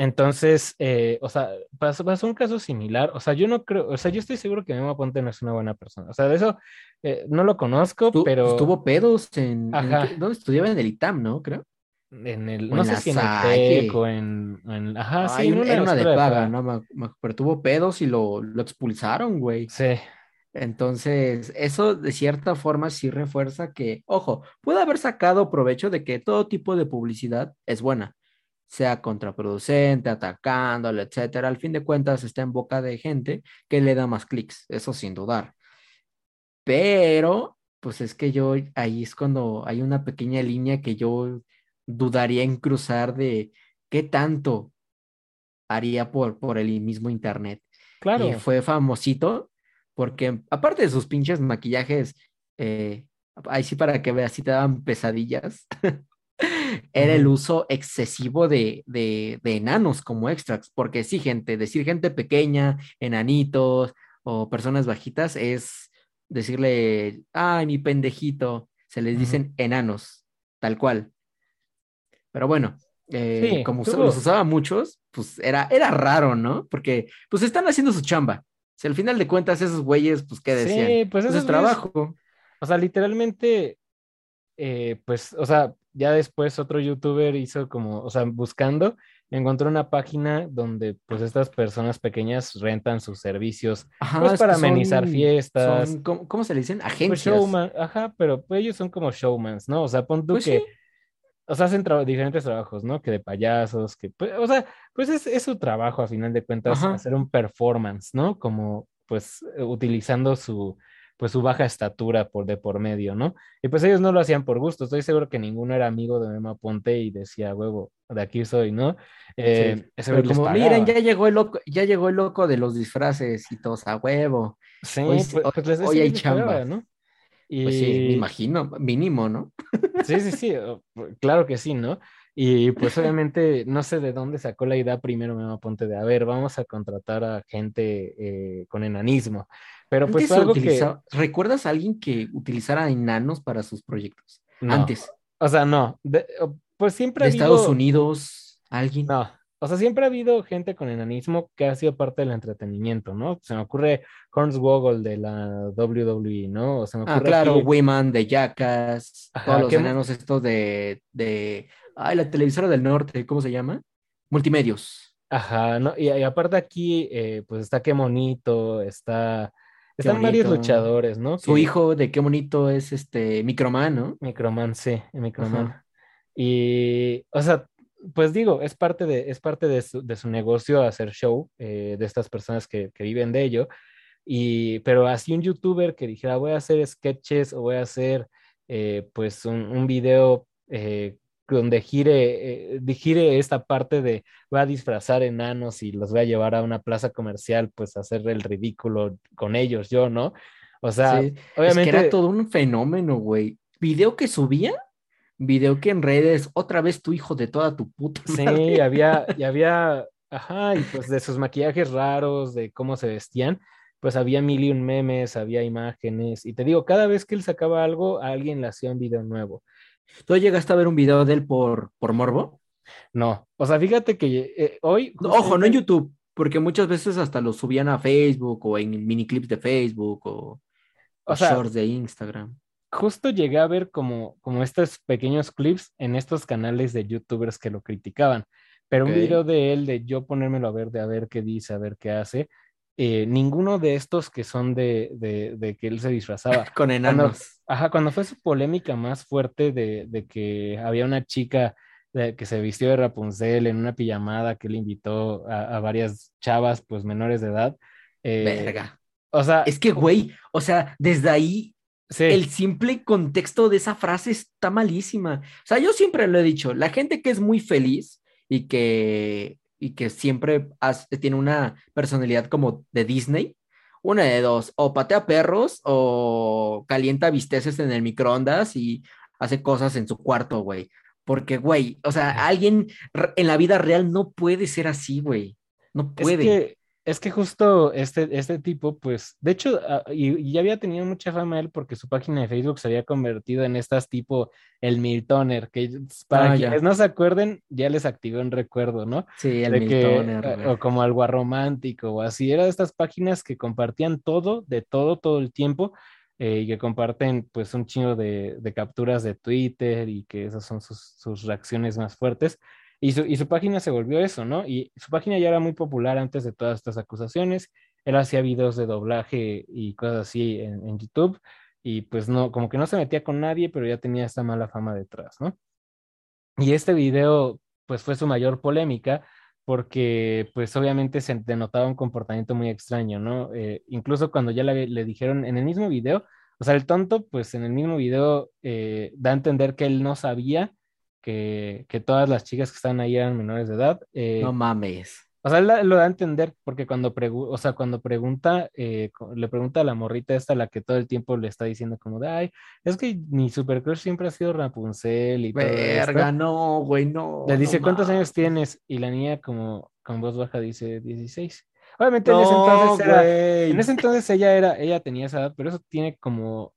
Entonces, eh, o sea, pasó, un caso similar. O sea, yo no creo, o sea, yo estoy seguro que Memo Ponte no es una buena persona. O sea, de eso eh, no lo conozco, pero. Estuvo pedos en. ¿Dónde estudiaba? En el ITAM, ¿no? Creo. En el, no sé si en el TEC o en, ajá, sí, en una, era una de paga, ¿no? Pero tuvo pedos y lo, lo expulsaron, güey. Sí. Entonces, eso de cierta forma sí refuerza que, ojo, puede haber sacado provecho de que todo tipo de publicidad es buena, sea contraproducente, atacándole, etcétera. Al fin de cuentas, está en boca de gente que le da más clics, eso sin dudar. Pero, pues es que yo, ahí es cuando hay una pequeña línea que yo dudaría en cruzar de qué tanto haría por, por el mismo internet. Claro. Y fue famosito porque aparte de sus pinches maquillajes, eh, ahí sí para que veas si te daban pesadillas, era el uso excesivo de, de, de, enanos como extras, porque sí, gente, decir gente pequeña, enanitos o personas bajitas es decirle, ay, mi pendejito, se les dicen enanos, tal cual. Pero bueno, eh, como los usaba muchos, pues era, era raro, ¿no? Porque pues están haciendo su chamba. Si al final de cuentas esos güeyes, pues qué decían. Sí, pues, pues es trabajo. O sea, literalmente, eh, pues, o sea, ya después otro youtuber hizo como, o sea, buscando, encontró una página donde pues estas personas pequeñas rentan sus servicios pues para amenizar fiestas. ¿cómo, se le dicen? Pues, Agencias. showman, ajá, pero pues, ellos son como showmans, ¿no? O sea, pon tú que o sea, hacen diferentes trabajos, ¿no? Que de payasos, que, pues, o sea, pues es, su trabajo a final de cuentas hacer un performance, ¿no? Como, pues, eh, utilizando su, pues, su baja estatura por de por medio, ¿no? Y pues ellos no lo hacían por gusto, estoy seguro que ninguno era amigo de Mema Ponte y decía, huevo, de aquí soy, ¿no? Eh, como, miren, ya llegó el loco, ya llegó el loco de los disfraces y todos a huevo. Sí, hoy, pues, les hoy hay chamba, ¿no? Y... Pues sí, me imagino, mínimo, ¿no? Sí, sí, sí, claro que sí, ¿no? Y pues obviamente no sé de dónde sacó la idea primero me Ponte de, a ver, vamos a contratar a gente eh, con enanismo. Pero pues algo que... ¿Recuerdas a alguien que utilizara enanos para sus proyectos? Antes. O sea, no. pues siempre de Estados Unidos, alguien. No, o sea, siempre ha habido gente con enanismo que ha sido parte del entretenimiento, ¿no? Se me ocurre Hornswoggle de la WWE, ¿no? O se me ah, ocurre ah, claro, Women de Jackass, todos los enanos estos de, de, ay, la televisora del norte, ¿cómo se llama? Multimedios. Ajá, ¿no? Y, aparte aquí, eh, pues está Qué Monito, está... Están varios luchadores, ¿no? Su hijo de Qué Monito es este Microman, ¿no? Microman, sí, Microman. Y, o sea, pues digo, es parte de, es parte de, su, de su negocio hacer show eh, de estas personas que, que, viven de ello. Y, pero así un youtuber que dijera, voy a hacer sketches o voy a hacer eh, pues un, un video eh, donde gire, eh, gire esta parte de voy a disfrazar enanos y los voy a llevar a una plaza comercial, pues a hacer el ridículo con ellos, yo, ¿no? O sea, obviamente. Es que era todo un fenómeno, güey. Video que subía, video que en redes, otra vez tu hijo de toda tu puta. Sí, había, y había, ajá, y pues de sus maquillajes raros, de cómo se vestían pues había mil y un memes, había imágenes, y te digo, cada vez que él sacaba algo, alguien le hacía un video nuevo. ¿Tú llegaste a ver un video de él por, por morbo? No, o sea, fíjate que eh, hoy... ojo, no en YouTube, porque muchas veces hasta lo subían a Facebook o en mini clips de Facebook o, o, shorts de Instagram. Justo llegué a ver como, como estos pequeños clips en estos canales de youtubers que lo criticaban, pero un video de él, de yo ponérmelo a ver, de a ver qué dice, a ver qué hace, eh, ninguno de estos que son de, de, que él se disfrazaba. Con enanos. ajá, cuando fue su polémica más fuerte de, de que había una chica que se vistió de Rapunzel en una pijamada que le invitó a, varias chavas, pues menores de edad. Eh, Verga. O sea. Es que, güey, o sea, desde ahí El simple contexto de esa frase está malísima. O sea, yo siempre lo he dicho, la gente que es muy feliz y que y que siempre tiene una personalidad como de Disney, una de dos, o patea perros o calienta bisteces en el microondas y hace cosas en su cuarto, güey. Porque, güey, o sea, alguien en la vida real no puede ser así, güey. No puede. Es que justo este, este tipo, pues, de hecho, ah, y, ya había tenido mucha fama él porque su página de Facebook se había convertido en estas tipo el Miltoner, que para ah, quienes no se acuerden, ya les activó un recuerdo, ¿no? Sí, el Miltoner. Eh, o como algo romántico o así. Era de estas páginas que compartían todo, de todo, todo el tiempo. Eh, y que comparten pues un chingo de, de, capturas de Twitter y que esas son sus, sus reacciones más fuertes. Y su, y su página se volvió eso, ¿no? Y su página ya era muy popular antes de todas estas acusaciones. Él hacía videos de doblaje y cosas así en, en YouTube. Y pues no, como que no se metía con nadie, pero ya tenía esta mala fama detrás, ¿no? Y este video, pues fue su mayor polémica porque pues obviamente se denotaba un comportamiento muy extraño, ¿no? Eh, incluso cuando ya le, le, dijeron en el mismo video, o sea, el tonto, pues en el mismo video eh, da a entender que él no sabía que, que, todas las chicas que estaban ahí eran menores de edad. Eh, no mames. O sea, él lo da a entender porque cuando, o sea, cuando pregunta, eh, le pregunta a la morrita esta, la que todo el tiempo le está diciendo como de, ay, es que mi super crush siempre ha sido Rapunzel y Verga, no, güey, no. Le dice, ¿cuántos años tienes? Y la niña como con voz baja dice 16. Obviamente en ese entonces era, en ese entonces ella era, ella tenía esa edad, pero eso tiene como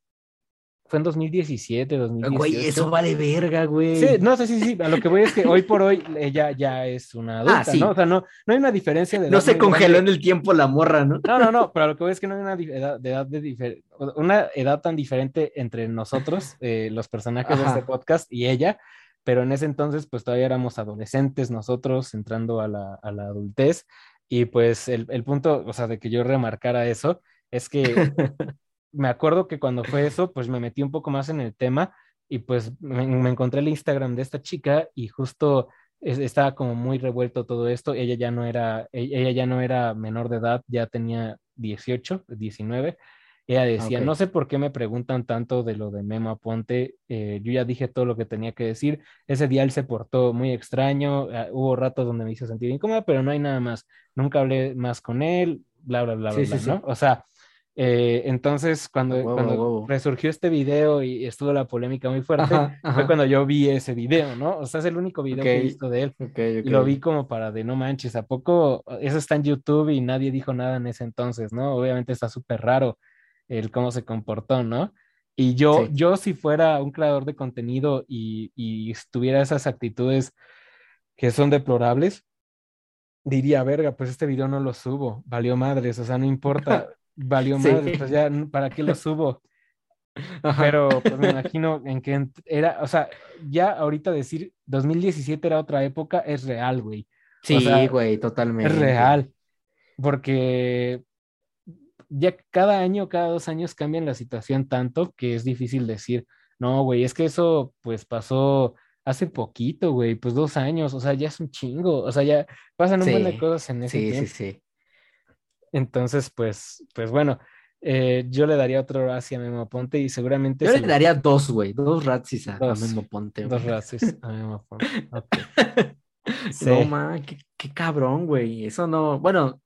fue en 2017, 2018. Güey, eso vale verga, güey. Sí, no sé, sí, sí, a lo que voy es que hoy por hoy ella ya es una adulta, ah, ¿no? O sea, no, no hay una diferencia de No se congeló en el tiempo la morra, ¿no? No, no, no, pero a lo que voy es que no hay una edad, de edad de una edad tan diferente entre nosotros, eh, los personajes de este podcast y ella, pero en ese entonces pues todavía éramos adolescentes nosotros entrando a la, a la adultez y pues el, el punto, o sea, de que yo remarcara eso es que me acuerdo que cuando fue eso, pues me metí un poco más en el tema y pues me, encontré el Instagram de esta chica y justo estaba como muy revuelto todo esto. Ella ya no era, e, ella ya no era menor de edad, ya tenía 18, 19. Ella decía, no sé por qué me preguntan tanto de lo de Memo Aponte, eh, yo ya dije todo lo que tenía que decir, ese día él se portó muy extraño, ah, hubo ratos donde me hizo sentir incómoda, pero no hay nada más, nunca hablé más con él, bla, bla, bla, bla, ¿no? O sea, eh, entonces, cuando, cuando resurgió este video y estuvo la polémica muy fuerte, fue cuando yo vi ese video, ¿no? O sea, es el único video que he visto de él. Y lo vi como para de no manches, ¿a poco eso está en YouTube y nadie dijo nada en ese entonces, ¿no? Obviamente está súper raro el cómo se comportó, ¿no? Y yo, yo si fuera un creador de contenido y, y tuviera esas actitudes que son deplorables, diría, verga, pues este video no lo subo, valió madres, o sea, no importa, valió más, pues ya, ¿para qué lo subo? Pero pues me imagino en que era, o sea, ya ahorita decir 2017 era otra época es real, güey. Sí, güey, totalmente. Es real. Porque ya cada año, cada dos años cambian la situación tanto que es difícil decir, no, güey, es que eso pues pasó hace poquito, güey, pues dos años, o sea, ya es un chingo, o sea, ya pasan un montón de cosas en ese tiempo. Sí, sí, sí. Entonces, pues, pues bueno, eh, yo le daría otro Razzie a Memo Ponte y seguramente... Yo le daría dos, güey, dos Razzies a. Memo Ponte. Dos. Razzies a Memo Ponte. Ok. Sí. No, ma, qué, qué cabrón, güey. Eso no, bueno,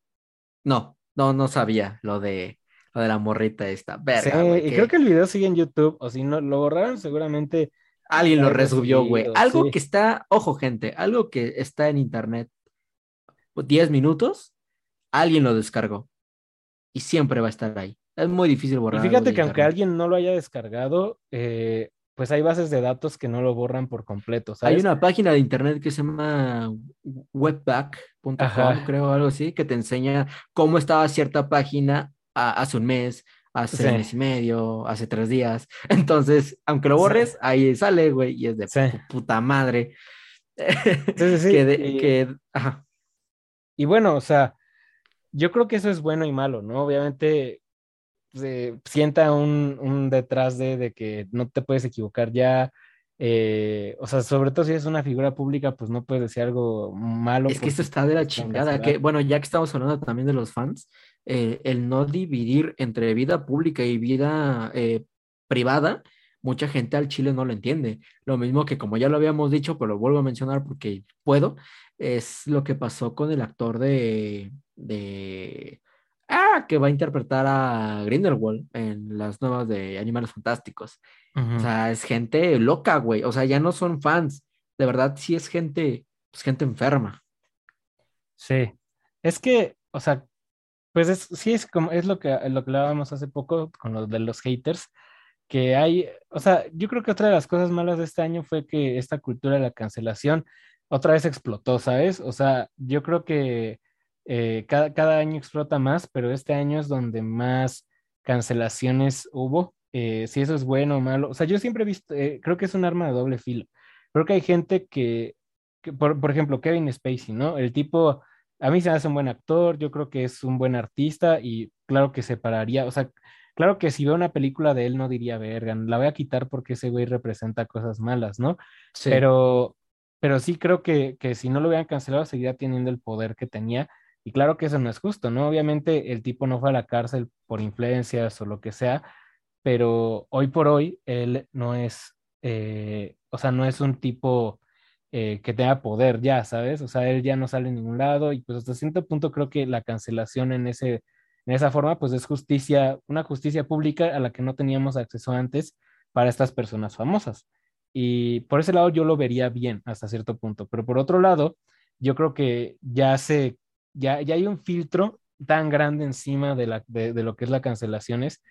no, no, no sabía lo de lo de la morrita esta. Verga, Sí, y que creo que el video sigue en YouTube, o si no, lo borraron seguramente. alguien lo resubió, güey. Algo sí. que está, ojo, gente, algo que está en internet 10 minutos, alguien lo descargó y siempre va a estar ahí. Es muy difícil Y borrar. algo fíjate que aunque alguien no lo haya descargado, eh, pues hay bases de datos que no lo borran por completo, Hay una página de internet que se llama webback.com, creo, algo así, que te enseña cómo estaba cierta página a- hace un mes, hace Sí. un mes y medio, hace tres días. Entonces, aunque lo Sí. borres, ahí sale, güey, y es de Sí. puta madre. Sí, sí, sí. Que, de- y- que- ajá. Y bueno, o sea, yo creo que eso es bueno y malo, ¿no? Obviamente se sienta un, un detrás de, de que no te puedes equivocar ya. eh, o sea, sobre todo si eres una figura pública, pues no puedes decir algo malo. Es que esto está de la chingada. Que, bueno, ya que estamos hablando también de los fans, eh, el no dividir entre vida pública y vida eh, privada, mucha gente al Chile no lo entiende. Lo mismo que como ya lo habíamos dicho, pero lo vuelvo a mencionar porque puedo, es lo que pasó con el actor de, de... Ah, que va a interpretar a Grindelwald en las nuevas de Animales Fantásticos. O sea, es gente loca, güey. O sea, ya no son fans. De verdad, sí es gente, pues gente enferma. Sí, es que, o sea, pues es, sí es como, es lo que, lo que hablábamos hace poco con lo de los haters, que hay, o sea, yo creo que otra de las cosas malas de este año fue que esta cultura de la cancelación otra vez explotó, ¿sabes? O sea, yo creo que eh, cada, cada año explota más, pero este año es donde más cancelaciones hubo. Eh, si eso es bueno o malo, o sea, yo siempre he visto, eh, creo que es un arma de doble filo. Creo que hay gente que, que por, por ejemplo, Kevin Spacey, ¿no? El tipo a mí se me hace un buen actor, yo creo que es un buen artista y claro que separaría, o sea, claro que si veo una película de él no diría, verga, la voy a quitar porque ese güey representa cosas malas, ¿no? Sí. Pero, pero sí creo que, que si no lo hubieran cancelado seguiría teniendo el poder que tenía y claro que eso no es justo, ¿no? Obviamente el tipo no fue a la cárcel por influencias o lo que sea, pero hoy por hoy él no es, eh, o sea, no es un tipo eh, que tenga poder ya, ¿sabes? O sea, él ya no sale en ningún lado y pues hasta cierto punto creo que la cancelación en ese, en esa forma pues es justicia, una justicia pública a la que no teníamos acceso antes para estas personas famosas. Y por ese lado yo lo vería bien hasta cierto punto, pero por otro lado, yo creo que ya se, ya, ya hay un filtro tan grande encima de, la, de, lo que es la cancelaciones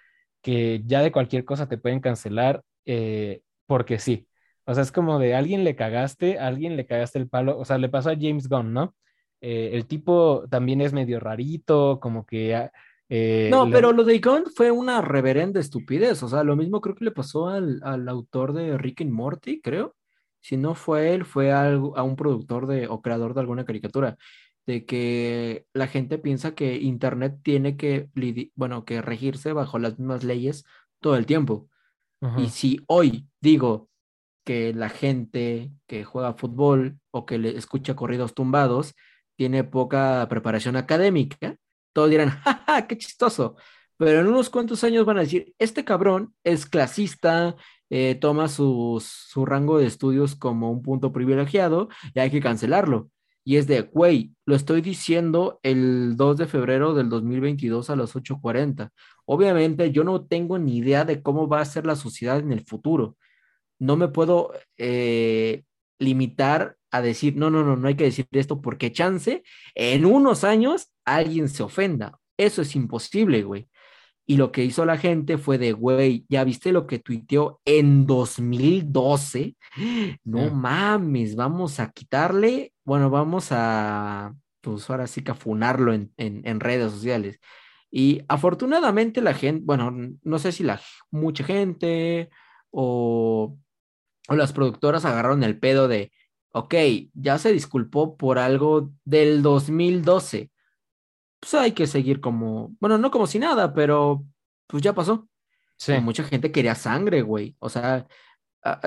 que ya de cualquier cosa te pueden cancelar eh, porque sí. O sea, es como de alguien le cagaste, alguien le cagaste el palo. O sea, le pasó a James Gunn, ¿no? Eh, el tipo también es medio rarito, como que... eh, No, pero lo de Gunn fue una reverenda estupidez. O sea, lo mismo creo que le pasó al, al autor de Rick and Morty, creo. Si no fue él, fue algo- a un productor de, o creador de alguna caricatura. De que la gente piensa que Internet tiene que, bueno, que regirse bajo las mismas leyes todo el tiempo. Y si hoy digo que la gente que juega fútbol o que le escucha corridos tumbados tiene poca preparación académica, todos dirán, jaja, qué chistoso. Pero en unos cuantos años van a decir, este cabrón es clasista, eh, toma sus- su rango de estudios como un punto privilegiado y hay que cancelarlo. Y es de, güey, lo estoy diciendo el 2 de febrero del 2022 a las 8:40. Obviamente yo no tengo ni idea de cómo va a ser la sociedad en el futuro. No me puedo eh, limitar a decir, no, no, no, no hay que decir esto porque chance, en unos años alguien se ofenda. Eso es imposible, güey. Y lo que hizo la gente fue de, güey, ¿ya viste lo que tuiteó en 2012? No Sí. mames, vamos a quitarle, bueno, vamos a, pues ahora sí que a funarlo en, en, en redes sociales. Y afortunadamente la gente, bueno, no sé si la mucha gente o, o las productoras agarraron el pedo de, ok, ya se disculpó por algo del 2012. Pues hay que seguir como, bueno, no como si nada, pero pues ya pasó. Sí. Y mucha gente quería sangre, güey. O sea,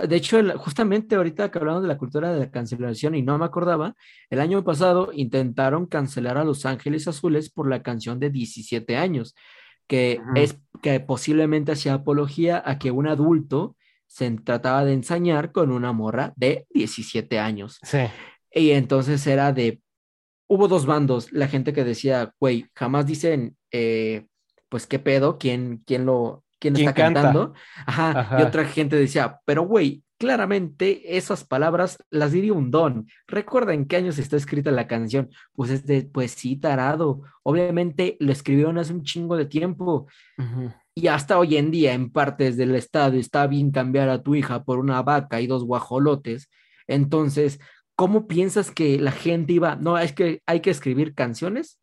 de hecho, justamente ahorita que hablamos de la cultura de la cancelación y no me acordaba, el año pasado intentaron cancelar a Los Ángeles Azules por la canción de 17 años, que es que posiblemente hacía apología a que un adulto se trataba de ensañar con una morra de 17 años. Sí, Y entonces era de, hubo dos bandos, la gente que decía, güey, jamás dicen, eh, pues qué pedo, quién, quién lo, quién ¿Quién está canta? cantando. Ajá. Y otra gente decía, pero güey, claramente esas palabras las diría un don. Recuerda en qué años está escrita la canción. Pues es de, pues sí, tarado. Obviamente lo escribieron hace un chingo de tiempo. Ujú. Y hasta hoy en día, en partes del estado, está bien cambiar a tu hija por una vaca y dos guajolotes. Entonces, ¿cómo piensas que la gente iba? No, es que hay que escribir canciones,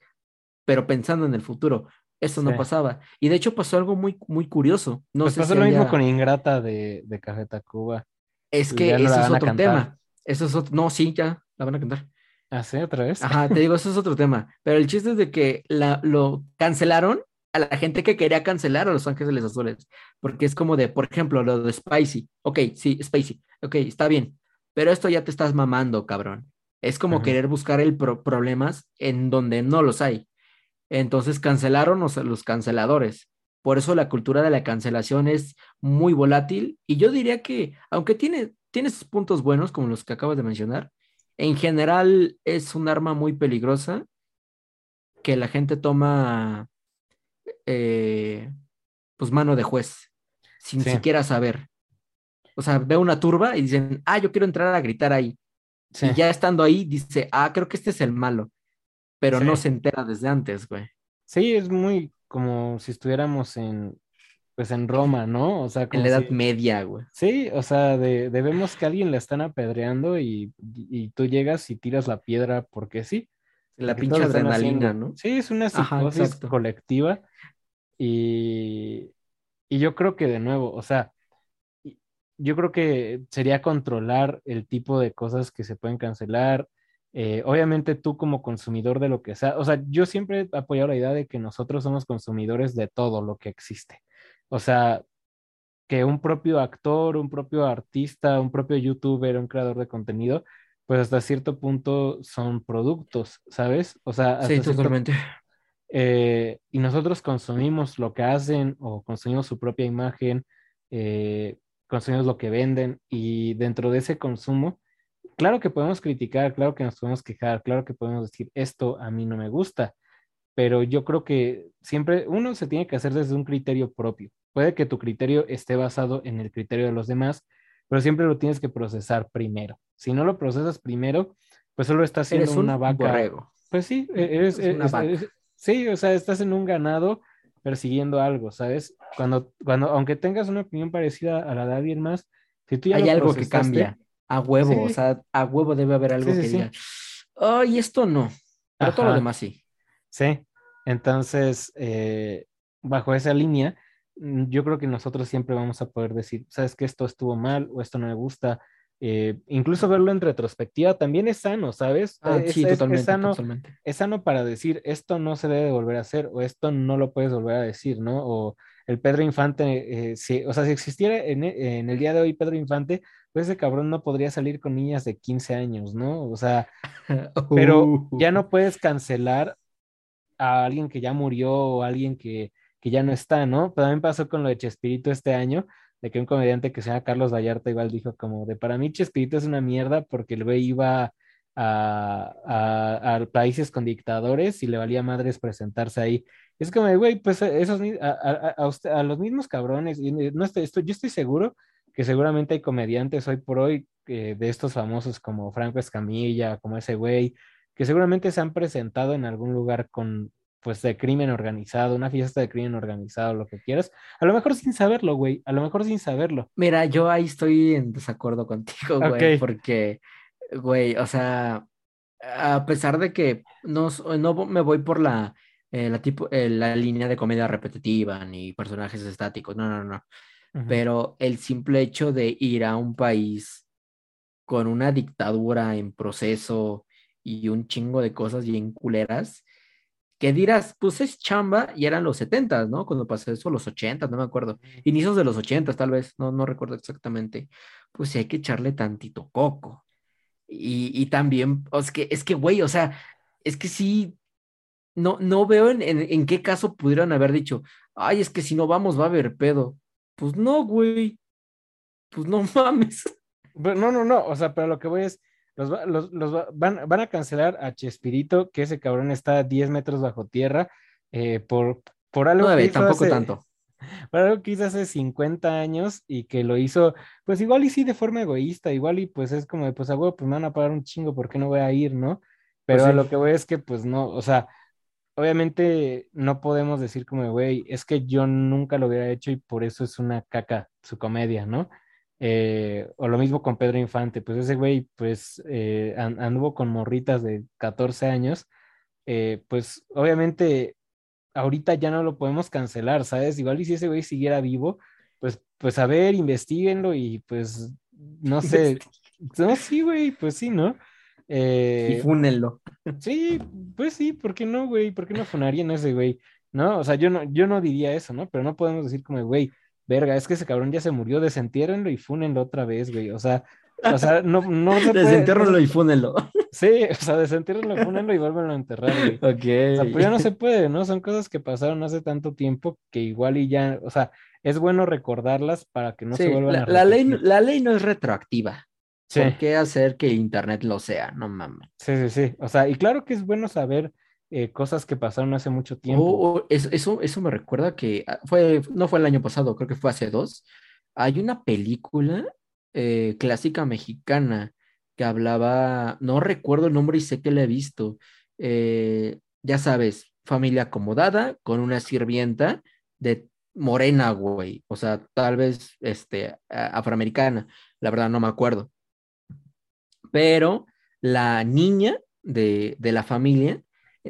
pero pensando en el futuro. Eso no Sí. pasaba. Y de hecho pasó algo muy, muy curioso. No Pues sé pasó si lo mismo haya- con Ingrata de, de Café Tacuba. Es pues que no eso es otro tema. Eso es otro. No, sí, ya la van a cantar. ¿Ah, sí? ¿Otra vez? Ajá, te digo, eso es otro tema. Pero el chiste es de que la, lo cancelaron a la gente que quería cancelar a Los Ángeles Azules. Porque es como de, por ejemplo, lo de Spicy. Ok, sí, Spicy. Ok, está bien. Pero esto ya te estás mamando, cabrón. Es como querer buscar el pro- problemas en donde no los hay. Entonces cancelaron los, los canceladores. Por eso la cultura de la cancelación es muy volátil. Y yo diría que, aunque tiene, tiene sus puntos buenos, como los que acabas de mencionar, en general es un arma muy peligrosa que la gente toma eh, pues mano de juez, sin Sí. siquiera saber. O sea, ve una turba y dicen, ah, yo quiero entrar a gritar ahí. Sí. Y ya estando ahí, dice, ah, creo que este es el malo. Pero no se entera desde antes, güey. Sí, es muy como si estuviéramos en, pues en Roma, ¿no? O sea, En la Edad si- Media, güey. Sí, o sea, de, de vemos que a alguien le están apedreando y, y tú llegas y tiras la piedra porque sí. La pinche adrenalina, haciendo. ¿no? Sí, es una psicosis colectiva y, y yo creo que de nuevo, o sea, yo creo que sería controlar el tipo de cosas que se pueden cancelar. Eh, obviamente tú como consumidor de lo que sea, o sea, yo siempre he apoyado la idea de que nosotros somos consumidores de todo lo que existe. O sea, que un propio actor, un propio artista, un propio youtuber, un creador de contenido, pues hasta cierto punto son productos, ¿sabes? O sea, hasta Sí, cierto totalmente. Eh, y nosotros consumimos lo que hacen o consumimos su propia imagen, eh, consumimos lo que venden y dentro de ese consumo, claro que podemos criticar, claro que nos podemos quejar, claro que podemos decir esto a mí no me gusta, pero yo creo que siempre uno se tiene que hacer desde un criterio propio. Puede que tu criterio esté basado en el criterio de los demás, pero siempre lo tienes que procesar primero. Si no lo procesas primero, pues solo estás siendo Eres un una vaca. borrego. Pues sí, eres, una eres- vaca. eres- sí, o sea, estás en un ganado persiguiendo algo, ¿sabes? Cuando, cuando, aunque tengas una opinión parecida a la de alguien más, si tú ya Hay algo que cambia. A huevo, Sí. o sea, a huevo debe haber algo Sí, sí, que diga, ay, esto no. Pero todo lo demás sí. Sí, entonces, eh, bajo esa línea, mm, yo creo que nosotros siempre vamos a poder decir, sabes que esto estuvo mal o esto no me gusta. Eh, incluso verlo en retrospectiva también es sano, ¿sabes? Ah, es, sí, es- es totalmente, sano, totalmente. es sano para decir, esto no se debe volver a hacer o esto no lo puedes volver a decir, ¿no? O el Pedro Infante, eh, si, o sea, si existiera en, en el día de hoy Pedro Infante, pues ese cabrón no podría salir con niñas de 15 años, ¿no? O sea, pero Uh. ya no puedes cancelar a alguien que ya murió o a alguien que, que ya no está, ¿no? También pasó con lo de Chespirito este año, de que un comediante que se llama Carlos Vallarta igual dijo como de para mí Chespirito es una mierda porque el güey iba a, a, a países con dictadores y le valía madres presentarse ahí. Es como güey, pues esos, mi- a, a- a los mismos cabrones, no estoy, estoy- yo estoy seguro que seguramente hay comediantes hoy por hoy eh, de estos famosos como Franco Escamilla, como ese güey, que seguramente se han presentado en algún lugar con, pues, de crimen organizado, una fiesta de crimen organizado, lo que quieras. A lo mejor sin saberlo, güey, a lo mejor sin saberlo. Mira, yo ahí estoy en desacuerdo contigo, güey, porque, güey, o sea, a pesar de que no, no me voy por la, eh, la, tipo, eh, la línea de comedia repetitiva ni personajes estáticos, no, no, no, Ujú. pero el simple hecho de ir a un país con una dictadura en proceso y un chingo de cosas bien culeras, que dirás, pues es chamba y eran los 70, ¿no? Cuando pasó eso, los 80, no me acuerdo. Inicios de los 80, tal vez, no, no recuerdo exactamente. Pues sí hay que echarle tantito coco. Y, y también, es que, es que, güey, o sea, es que sí, no, no veo en, en, en qué caso pudieron haber dicho, ay, es que si no vamos va a haber pedo. Pues no, güey. Pues no mames. no, no, no, o sea, pero lo que voy es, los, los, los van, van, a cancelar a Chespirito, que ese cabrón está a 10 metros bajo tierra, eh, por, por algo que tampoco tanto. Por algo que hizo hace 50 años y que lo hizo, pues igual y sí de forma egoísta, igual y pues es como de, pues a huevo, pues me van a pagar un chingo, ¿por qué no voy a ir, no? Pero pues a lo que voy es que, pues no, o sea, obviamente no podemos decir como, güey, es que yo nunca lo hubiera hecho y por eso es una caca su comedia, ¿no? Eh, o lo mismo con Pedro Infante, pues ese güey, pues eh, anduvo con morritas de 14 años, eh, pues obviamente ahorita ya no lo podemos cancelar, ¿sabes? Igual y si ese güey siguiera vivo, pues, pues a ver, investiguenlo y pues, no sé, no, sí, güey, pues sí, ¿no? y fúnenlo. Sí, pues sí, ¿por qué no, güey? ¿Por qué no funarían a ese güey? ¿No? O sea, yo no, yo no diría eso, ¿no? Pero no podemos decir como, güey, verga, es que ese cabrón ya se murió, desentiérrenlo y fúnenlo otra vez, güey. O sea, o sea, no, no se Desentiérrenlo y fúnenlo. Sí, o sea, desentiérrenlo, fúnenlo y vuélvenlo a enterrar, güey. Ok. O sea, pues ya no se puede, ¿no? Son cosas que pasaron hace tanto tiempo que igual y ya, o sea, es bueno recordarlas para que no se vuelvan la, a la ley, la ley no es retroactiva. Sí. ¿Por qué hacer que Internet lo sea? No mames. Sí, sí, sí. O sea, y claro que es bueno saber eh, cosas que pasaron hace mucho tiempo. Oh, oh, eso, eso, me recuerda que ah, fue, no fue el año pasado, creo que fue hace dos. Hay una película eh, clásica mexicana que hablaba, no recuerdo el nombre y sé que la he visto. Eh, ya sabes, familia acomodada con una sirvienta de morena, güey. O sea, tal vez este, afroamericana. La verdad no me acuerdo. Pero la niña de, de la familia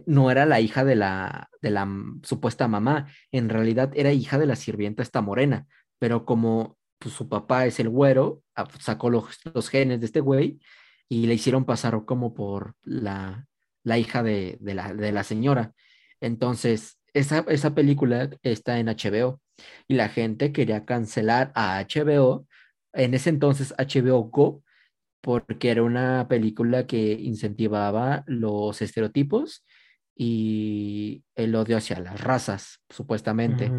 no era la hija de la, de la supuesta mamá, en realidad era hija de la sirvienta esta morena, pero como pues, su papá es el güero, ah, sacó los, los, genes de este güey y le hicieron pasar como por la, la hija de, de, la, de la señora. Entonces, esa, esa película está en HBO y la gente quería cancelar a HBO. En ese entonces HBO Go porque era una película que incentivaba los estereotipos y el odio hacia las razas, supuestamente.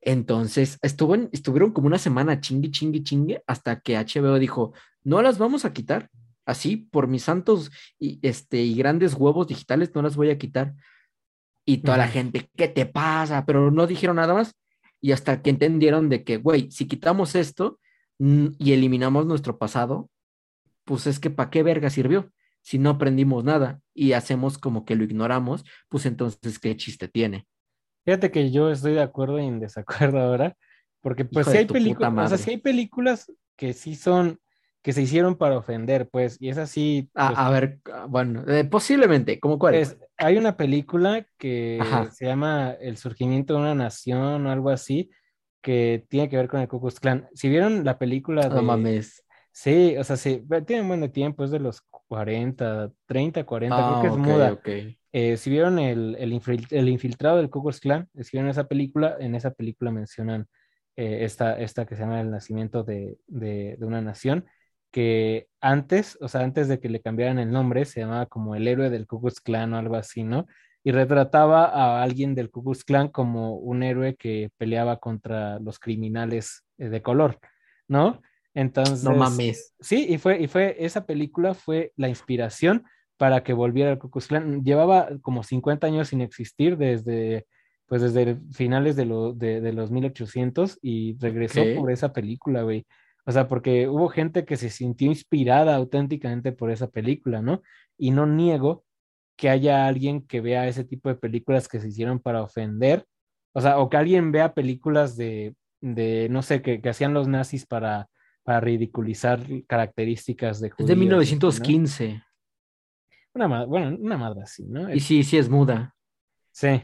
Entonces, estuvo estuvieron como una semana chingue, chingue, chingue, hasta que HBO dijo, no las vamos a quitar. Así, por mis santos y, este, y grandes huevos digitales, no las voy a quitar. Y toda la gente, ¿qué te pasa? Pero no dijeron nada más. Y hasta que entendieron de que, güey, si quitamos esto y eliminamos nuestro pasado, pues es que ¿para qué verga sirvió? Si no aprendimos nada y hacemos como que lo ignoramos, pues entonces, ¿qué chiste tiene? Fíjate que yo estoy de acuerdo y en desacuerdo ahora, porque pues si hay películas, o sea, si hay películas que sí son, que se hicieron para ofender, pues, y es así. a, pues ver, bueno, eh, posiblemente, ¿cómo cuál? Es, hay una película que se llama El surgimiento de una nación o algo así, que tiene que ver con el Ku Klux Klan. Si vieron la película de... No mames. Sí, o sea, sí, tiene buen tiempo, es de los 40, 30, 40, creo que es ah, muda. Eh, si vieron el, el, infiltrado del Klux Klan, si vieron esa película, en esa película mencionan eh, esta, esta que se llama El nacimiento de, de, una nación, que antes, o sea, antes de que le cambiaran el nombre, se llamaba como el héroe del Klux Klan o algo así, ¿no? Y retrataba a alguien del Klux Klan como un héroe que peleaba contra los criminales eh, de color, ¿no? Entonces, no mames. Sí, y fue, y fue, esa película fue la inspiración para que volviera el Ku Llevaba como 50 años sin existir desde, pues desde finales de, de, los 1800 y regresó por esa película, güey. O sea, porque hubo gente que se sintió inspirada auténticamente por esa película, ¿no? Y no niego que haya alguien que vea ese tipo de películas que se hicieron para ofender, o sea, o que alguien vea películas de, de no sé, que, que hacían los nazis para para ridiculizar características de judíos. Es de 1915. Una, bueno, una madre así, ¿no? Y sí, sí es muda. Sí,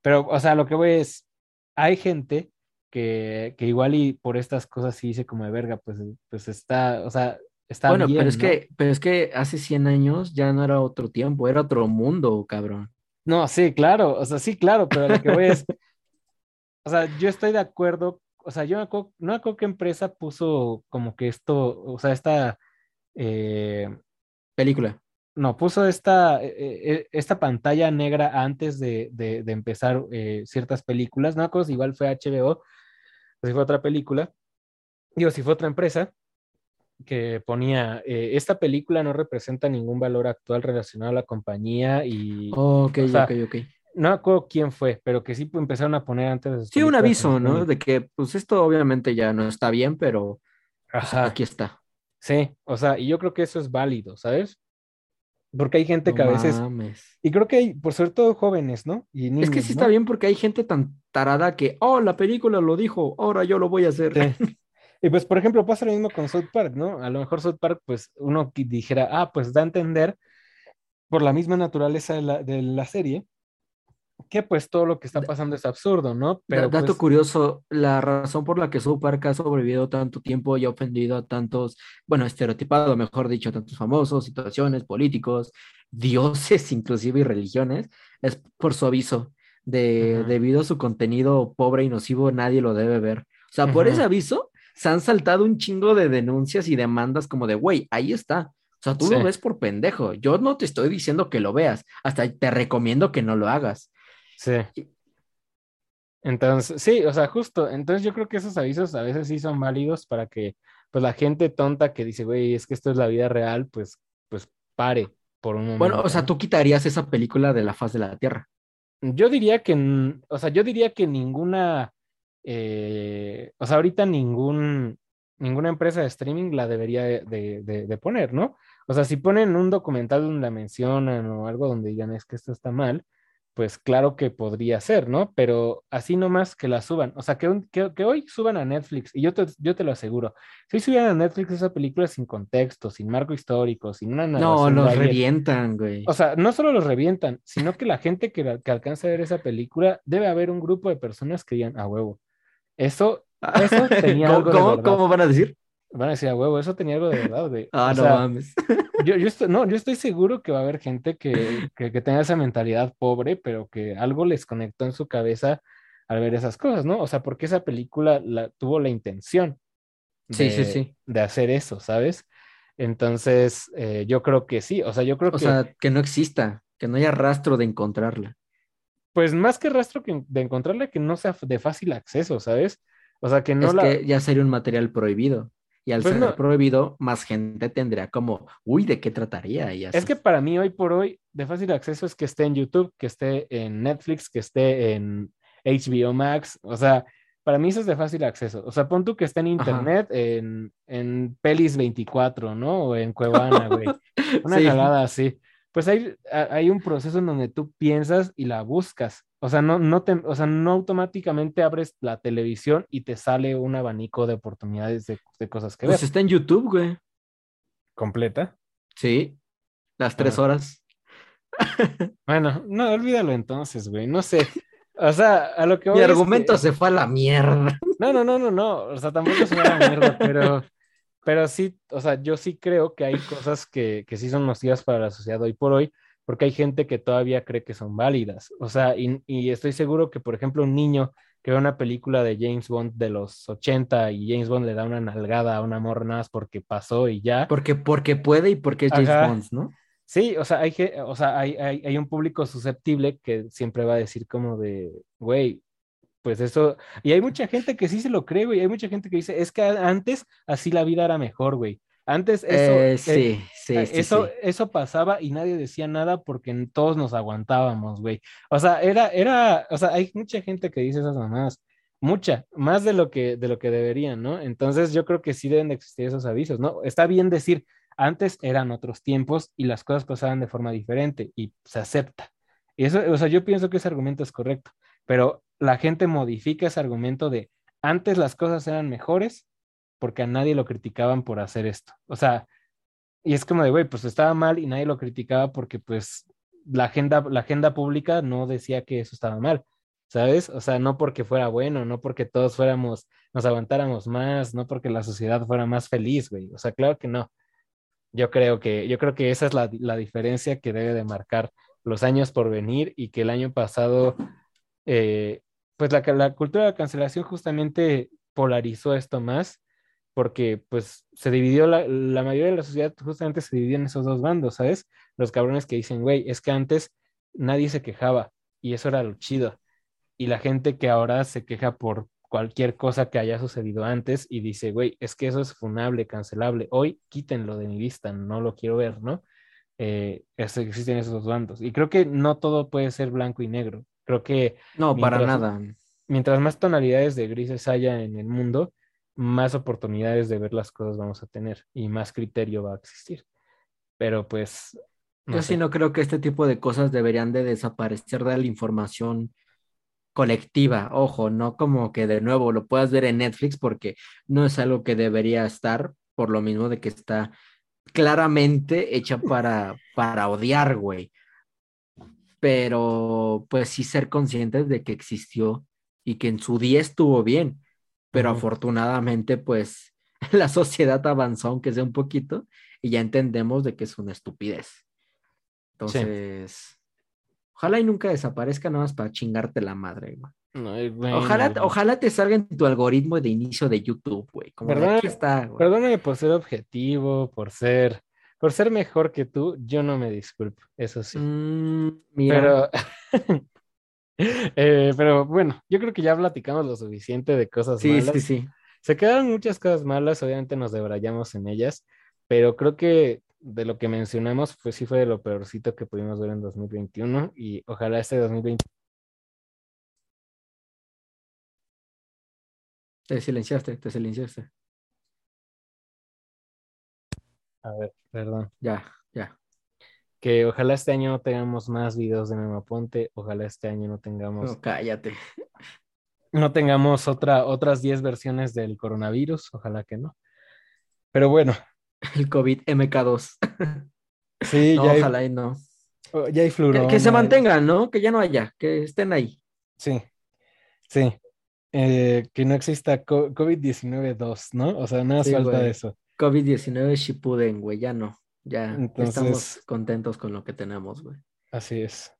pero, o sea, lo que voy es, hay gente que, que igual y por estas cosas sí dice como de verga, pues, pues está, o sea, está bueno, pero es que, pero es que hace 100 años ya no era otro tiempo, era otro mundo, cabrón. No, sí, claro, o sea, sí, claro, pero lo que voy es, o sea, yo estoy de acuerdo o sea, yo no me acuerdo qué empresa puso como que esto, o sea, esta eh, película. no, puso esta, eh, eh, esta pantalla negra antes de, de, de empezar eh, ciertas películas, no si igual fue HBO, o si fue otra película, digo, si fue otra empresa, que ponía, esta película no representa ningún valor actual relacionado a la compañía y... ok, o sea, ok, ok. No acuerdo quién fue, pero que sí empezaron a poner antes de... Sí, un aviso, ¿no? De que, pues esto obviamente ya no está bien, pero pues, aquí está. Sí, o sea, y yo creo que eso es válido, ¿sabes? Porque hay gente que a veces. Y creo que hay, por ser todo jóvenes, ¿no? Y es que sí está bien porque hay gente tan tarada que, oh, la película lo dijo, ahora yo lo voy a hacer. Y pues, por ejemplo, pasa lo mismo con South Park, ¿no? A lo mejor South Park, pues uno dijera, ah, pues da a entender por la misma naturaleza de la, de la serie, que pues todo lo que está pasando es absurdo, ¿no? Pero dato pues curioso, la razón por la que Park ha sobrevivido tanto tiempo y ha ofendido a tantos, bueno, estereotipado, mejor dicho, a tantos famosos, situaciones, políticos, dioses inclusive y religiones, es por su aviso de debido a su contenido pobre y nocivo, nadie lo debe ver. O sea, por ese aviso se han saltado un chingo de denuncias y demandas como de, güey, ahí está. O sea, tú lo ves por pendejo. Yo no te estoy diciendo que lo veas, hasta te recomiendo que no lo hagas. Sí. Entonces, sí, o sea, justo, entonces yo creo que esos avisos a veces sí son válidos para que, pues la gente tonta que dice, güey, es que esto es la vida real, pues, pues pare por un momento. Bueno, o sea, tú quitarías esa película de la faz de la Tierra. Yo diría que, o sea, yo diría que ninguna, eh, o sea, ahorita ningún, ninguna empresa de streaming la debería de, de, poner, ¿no? O sea, si ponen un documental donde la mencionan o algo donde digan es que esto está mal, pues claro que podría ser, ¿no? Pero así nomás que la suban. O sea, que, que, hoy suban a Netflix, y yo te, yo te lo aseguro, si hoy subieran a Netflix esa película sin contexto, sin marco histórico, sin una No, los revientan, güey. O sea, no solo los revientan, sino que la gente que, que alcanza a ver esa película, debe haber un grupo de personas que digan, a huevo. Eso, eso tenía algo de ¿Cómo van a decir? Van a decir, a huevo, eso tenía algo de verdad. De, ah, no mames. Yo, yo estoy, no, yo estoy seguro que va a haber gente que, que, tenga esa mentalidad pobre, pero que algo les conectó en su cabeza al ver esas cosas, ¿no? O sea, porque esa película la, tuvo la intención de, sí, sí, sí. de hacer eso, ¿sabes? Entonces, eh, yo creo que sí, o sea, yo creo que... O sea, que no exista, que no haya rastro de encontrarla. Pues más que rastro de encontrarla, que no sea de fácil acceso, ¿sabes? O sea, que no es que ya sería un material prohibido. Y al pues ser prohibido, más gente tendría como, uy, ¿de qué trataría? Y Es que para mí hoy por hoy, de fácil acceso es que esté en YouTube, que esté en Netflix, que esté en HBO Max. O sea, para mí eso es de fácil acceso. O sea, pon tú que esté en Internet, en, en Pelis 24, ¿no? O en Cuevana, güey. Una sí. así. Pues hay, hay un proceso en donde tú piensas y la buscas. O sea, no, no te, o sea, no automáticamente abres la televisión y te sale un abanico de oportunidades de, cosas que pues está en YouTube, güey. ¿Completa? Sí, las tres horas. bueno, no, olvídalo entonces, güey. No sé. O sea, a lo que Mi argumento se fue a la mierda. No, no, no, no, no. O sea, tampoco se fue a la mierda, pero, pero sí, o sea, yo sí creo que hay cosas que, que sí son nocivas para la sociedad hoy por hoy porque hay gente que todavía cree que son válidas. O sea, y, estoy seguro que, por ejemplo, un niño que ve una película de James Bond de los 80 y James Bond le da una nalgada a una morra nada más porque pasó y ya. Porque, porque puede y porque es James Bond, ¿no? Sí, o sea, hay, o sea hay, hay, hay, un público susceptible que siempre va a decir como de, güey, pues eso, y hay mucha gente que sí se lo cree, güey, hay mucha gente que dice, es que antes así la vida era mejor, güey. Antes eso, eh, sí, sí, eso, eso pasaba y nadie decía nada porque todos nos aguantábamos, güey. O sea, era, era, o sea, hay mucha gente que dice esas mamadas, mucha, más de lo que, de lo que deberían, ¿no? Entonces yo creo que sí deben de existir esos avisos, ¿no? Está bien decir, antes eran otros tiempos y las cosas pasaban de forma diferente y se acepta. Y eso, o sea, yo pienso que ese argumento es correcto, pero la gente modifica ese argumento de antes las cosas eran mejores porque a nadie lo criticaban por hacer esto. O sea, y es como de, güey, pues estaba mal y nadie lo criticaba porque pues la agenda, la agenda pública no decía que eso estaba mal, ¿sabes? O sea, no porque fuera bueno, no porque todos fuéramos, nos aguantáramos más, no porque la sociedad fuera más feliz, güey. O sea, claro que no. Yo creo que, yo creo que esa es la, la diferencia que debe de marcar los años por venir y que el año pasado, eh, pues la, la cultura de la cancelación justamente polarizó esto más porque pues se dividió, la, la mayoría de la sociedad justamente se dividió en esos dos bandos, ¿sabes? Los cabrones que dicen, güey, es que antes nadie se quejaba y eso era lo chido. Y la gente que ahora se queja por cualquier cosa que haya sucedido antes y dice, güey, es que eso es funable, cancelable. Hoy quítenlo de mi vista, no lo quiero ver, ¿no? Eh, existen esos dos bandos. Y creo que no todo puede ser blanco y negro. Creo que... No, para nada. Mientras más tonalidades de grises haya en el mundo, más oportunidades de ver las cosas vamos a tener y más criterio va a existir. Pero pues... Yo sí no creo que este tipo de cosas deberían de desaparecer de la información colectiva, ojo, no como que de nuevo lo puedas ver en Netflix porque no es algo que debería estar, por lo mismo de que está claramente hecha para, para odiar, güey. Pero pues sí ser conscientes de que existió y que en su día estuvo bien, pero afortunadamente pues la sociedad avanzó aunque sea un poquito y ya entendemos de que es una estupidez. Entonces, ojalá y nunca desaparezca nada más para chingarte la madre, güey. ojalá, ojalá te salga en tu algoritmo de inicio de YouTube, güey. Perdóname, por ser objetivo, por ser, por ser mejor que tú, yo no me disculpo, eso sí. Mm, pero, eh, pero bueno, yo creo que ya platicamos lo suficiente de cosas sí, malas. Sí, sí, Se quedaron muchas cosas malas, obviamente nos debrayamos en ellas, pero creo que de lo que mencionamos, pues sí fue de lo peorcito que pudimos ver en 2021 y ojalá este 2020. Te silenciaste, te silenciaste. A ver, perdón. Ya, ya. Que ojalá este año no tengamos más videos de Memaponte, ojalá este año no tengamos. No, cállate. No tengamos otra, otras 10 versiones del coronavirus, ojalá que no. Pero bueno, el COVID MK2. Sí, ya ojalá y no. Oh, ya hay fluorona. Que, se mantengan, ¿no? Que ya no haya, que estén ahí. Sí, sí. Eh, que no exista COVID-19-2, ¿no? O sea, nada más falta de eso. COVID-19 Shippuden, güey, ya no. Ya estamos contentos con lo que tenemos, güey. Así es.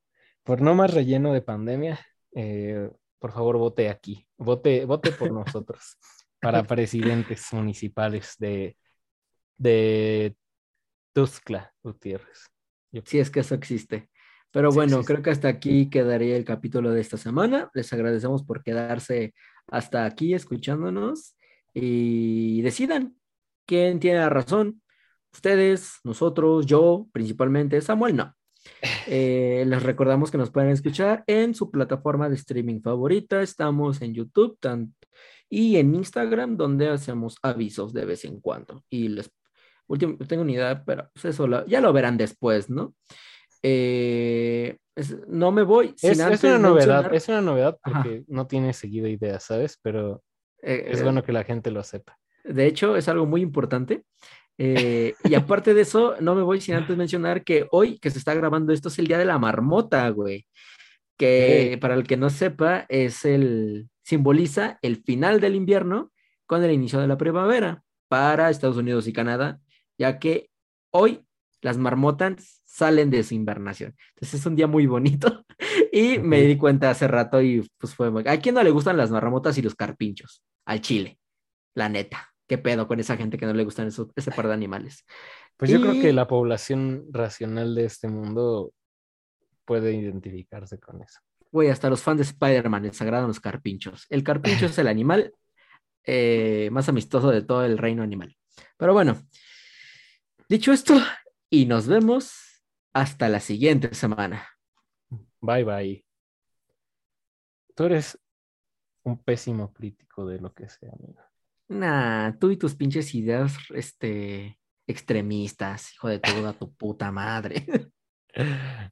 Por no más relleno de pandemia, eh, por favor, vote aquí. Vote, vote por nosotros para presidentes municipales de, de Tuxtla Gutiérrez. Si es que eso existe. Pero bueno, creo que hasta aquí quedaría el capítulo de esta semana. Les agradecemos por quedarse hasta aquí escuchándonos y decidan quién tiene la razón. Ustedes, nosotros, yo, principalmente, Samuel, no. Eh, les recordamos que nos pueden escuchar en su plataforma de streaming favorita. Estamos en YouTube y en Instagram, donde hacemos avisos de vez en cuando. Y les Último, tengo una idea, pero pues, eso ya lo verán después, ¿no? Eh, no me voy. es, una novedad, es una novedad porque no tiene seguido ideas, ¿sabes? Pero eh, es bueno que la gente lo sepa. De hecho, es algo muy importante. Eh, y aparte de eso, no me voy sin antes mencionar que hoy que se está grabando esto es el día de la marmota, güey. Que para el que no sepa, es el simboliza el final del invierno con el inicio de la primavera para Estados Unidos y Canadá ya que hoy las marmotas salen de su invernación. Entonces es un día muy bonito y me di cuenta hace rato y pues fue... ¿A quién no le gustan las marmotas y los carpinchos? Al chile, la neta. ¿Qué pedo con esa gente que no le gustan ese par de animales? Pues yo creo que la población racional de este mundo puede identificarse con eso. Güey, hasta los fans de Spider-Man les agradan los carpinchos. El carpincho es el animal eh, más amistoso de todo el reino animal. Pero bueno, Dicho esto, y nos vemos hasta la siguiente semana. Bye bye. Tú eres un pésimo crítico de lo que sea, amigo. Nah, tú y tus pinches ideas, este, extremistas, hijo de toda tu puta madre.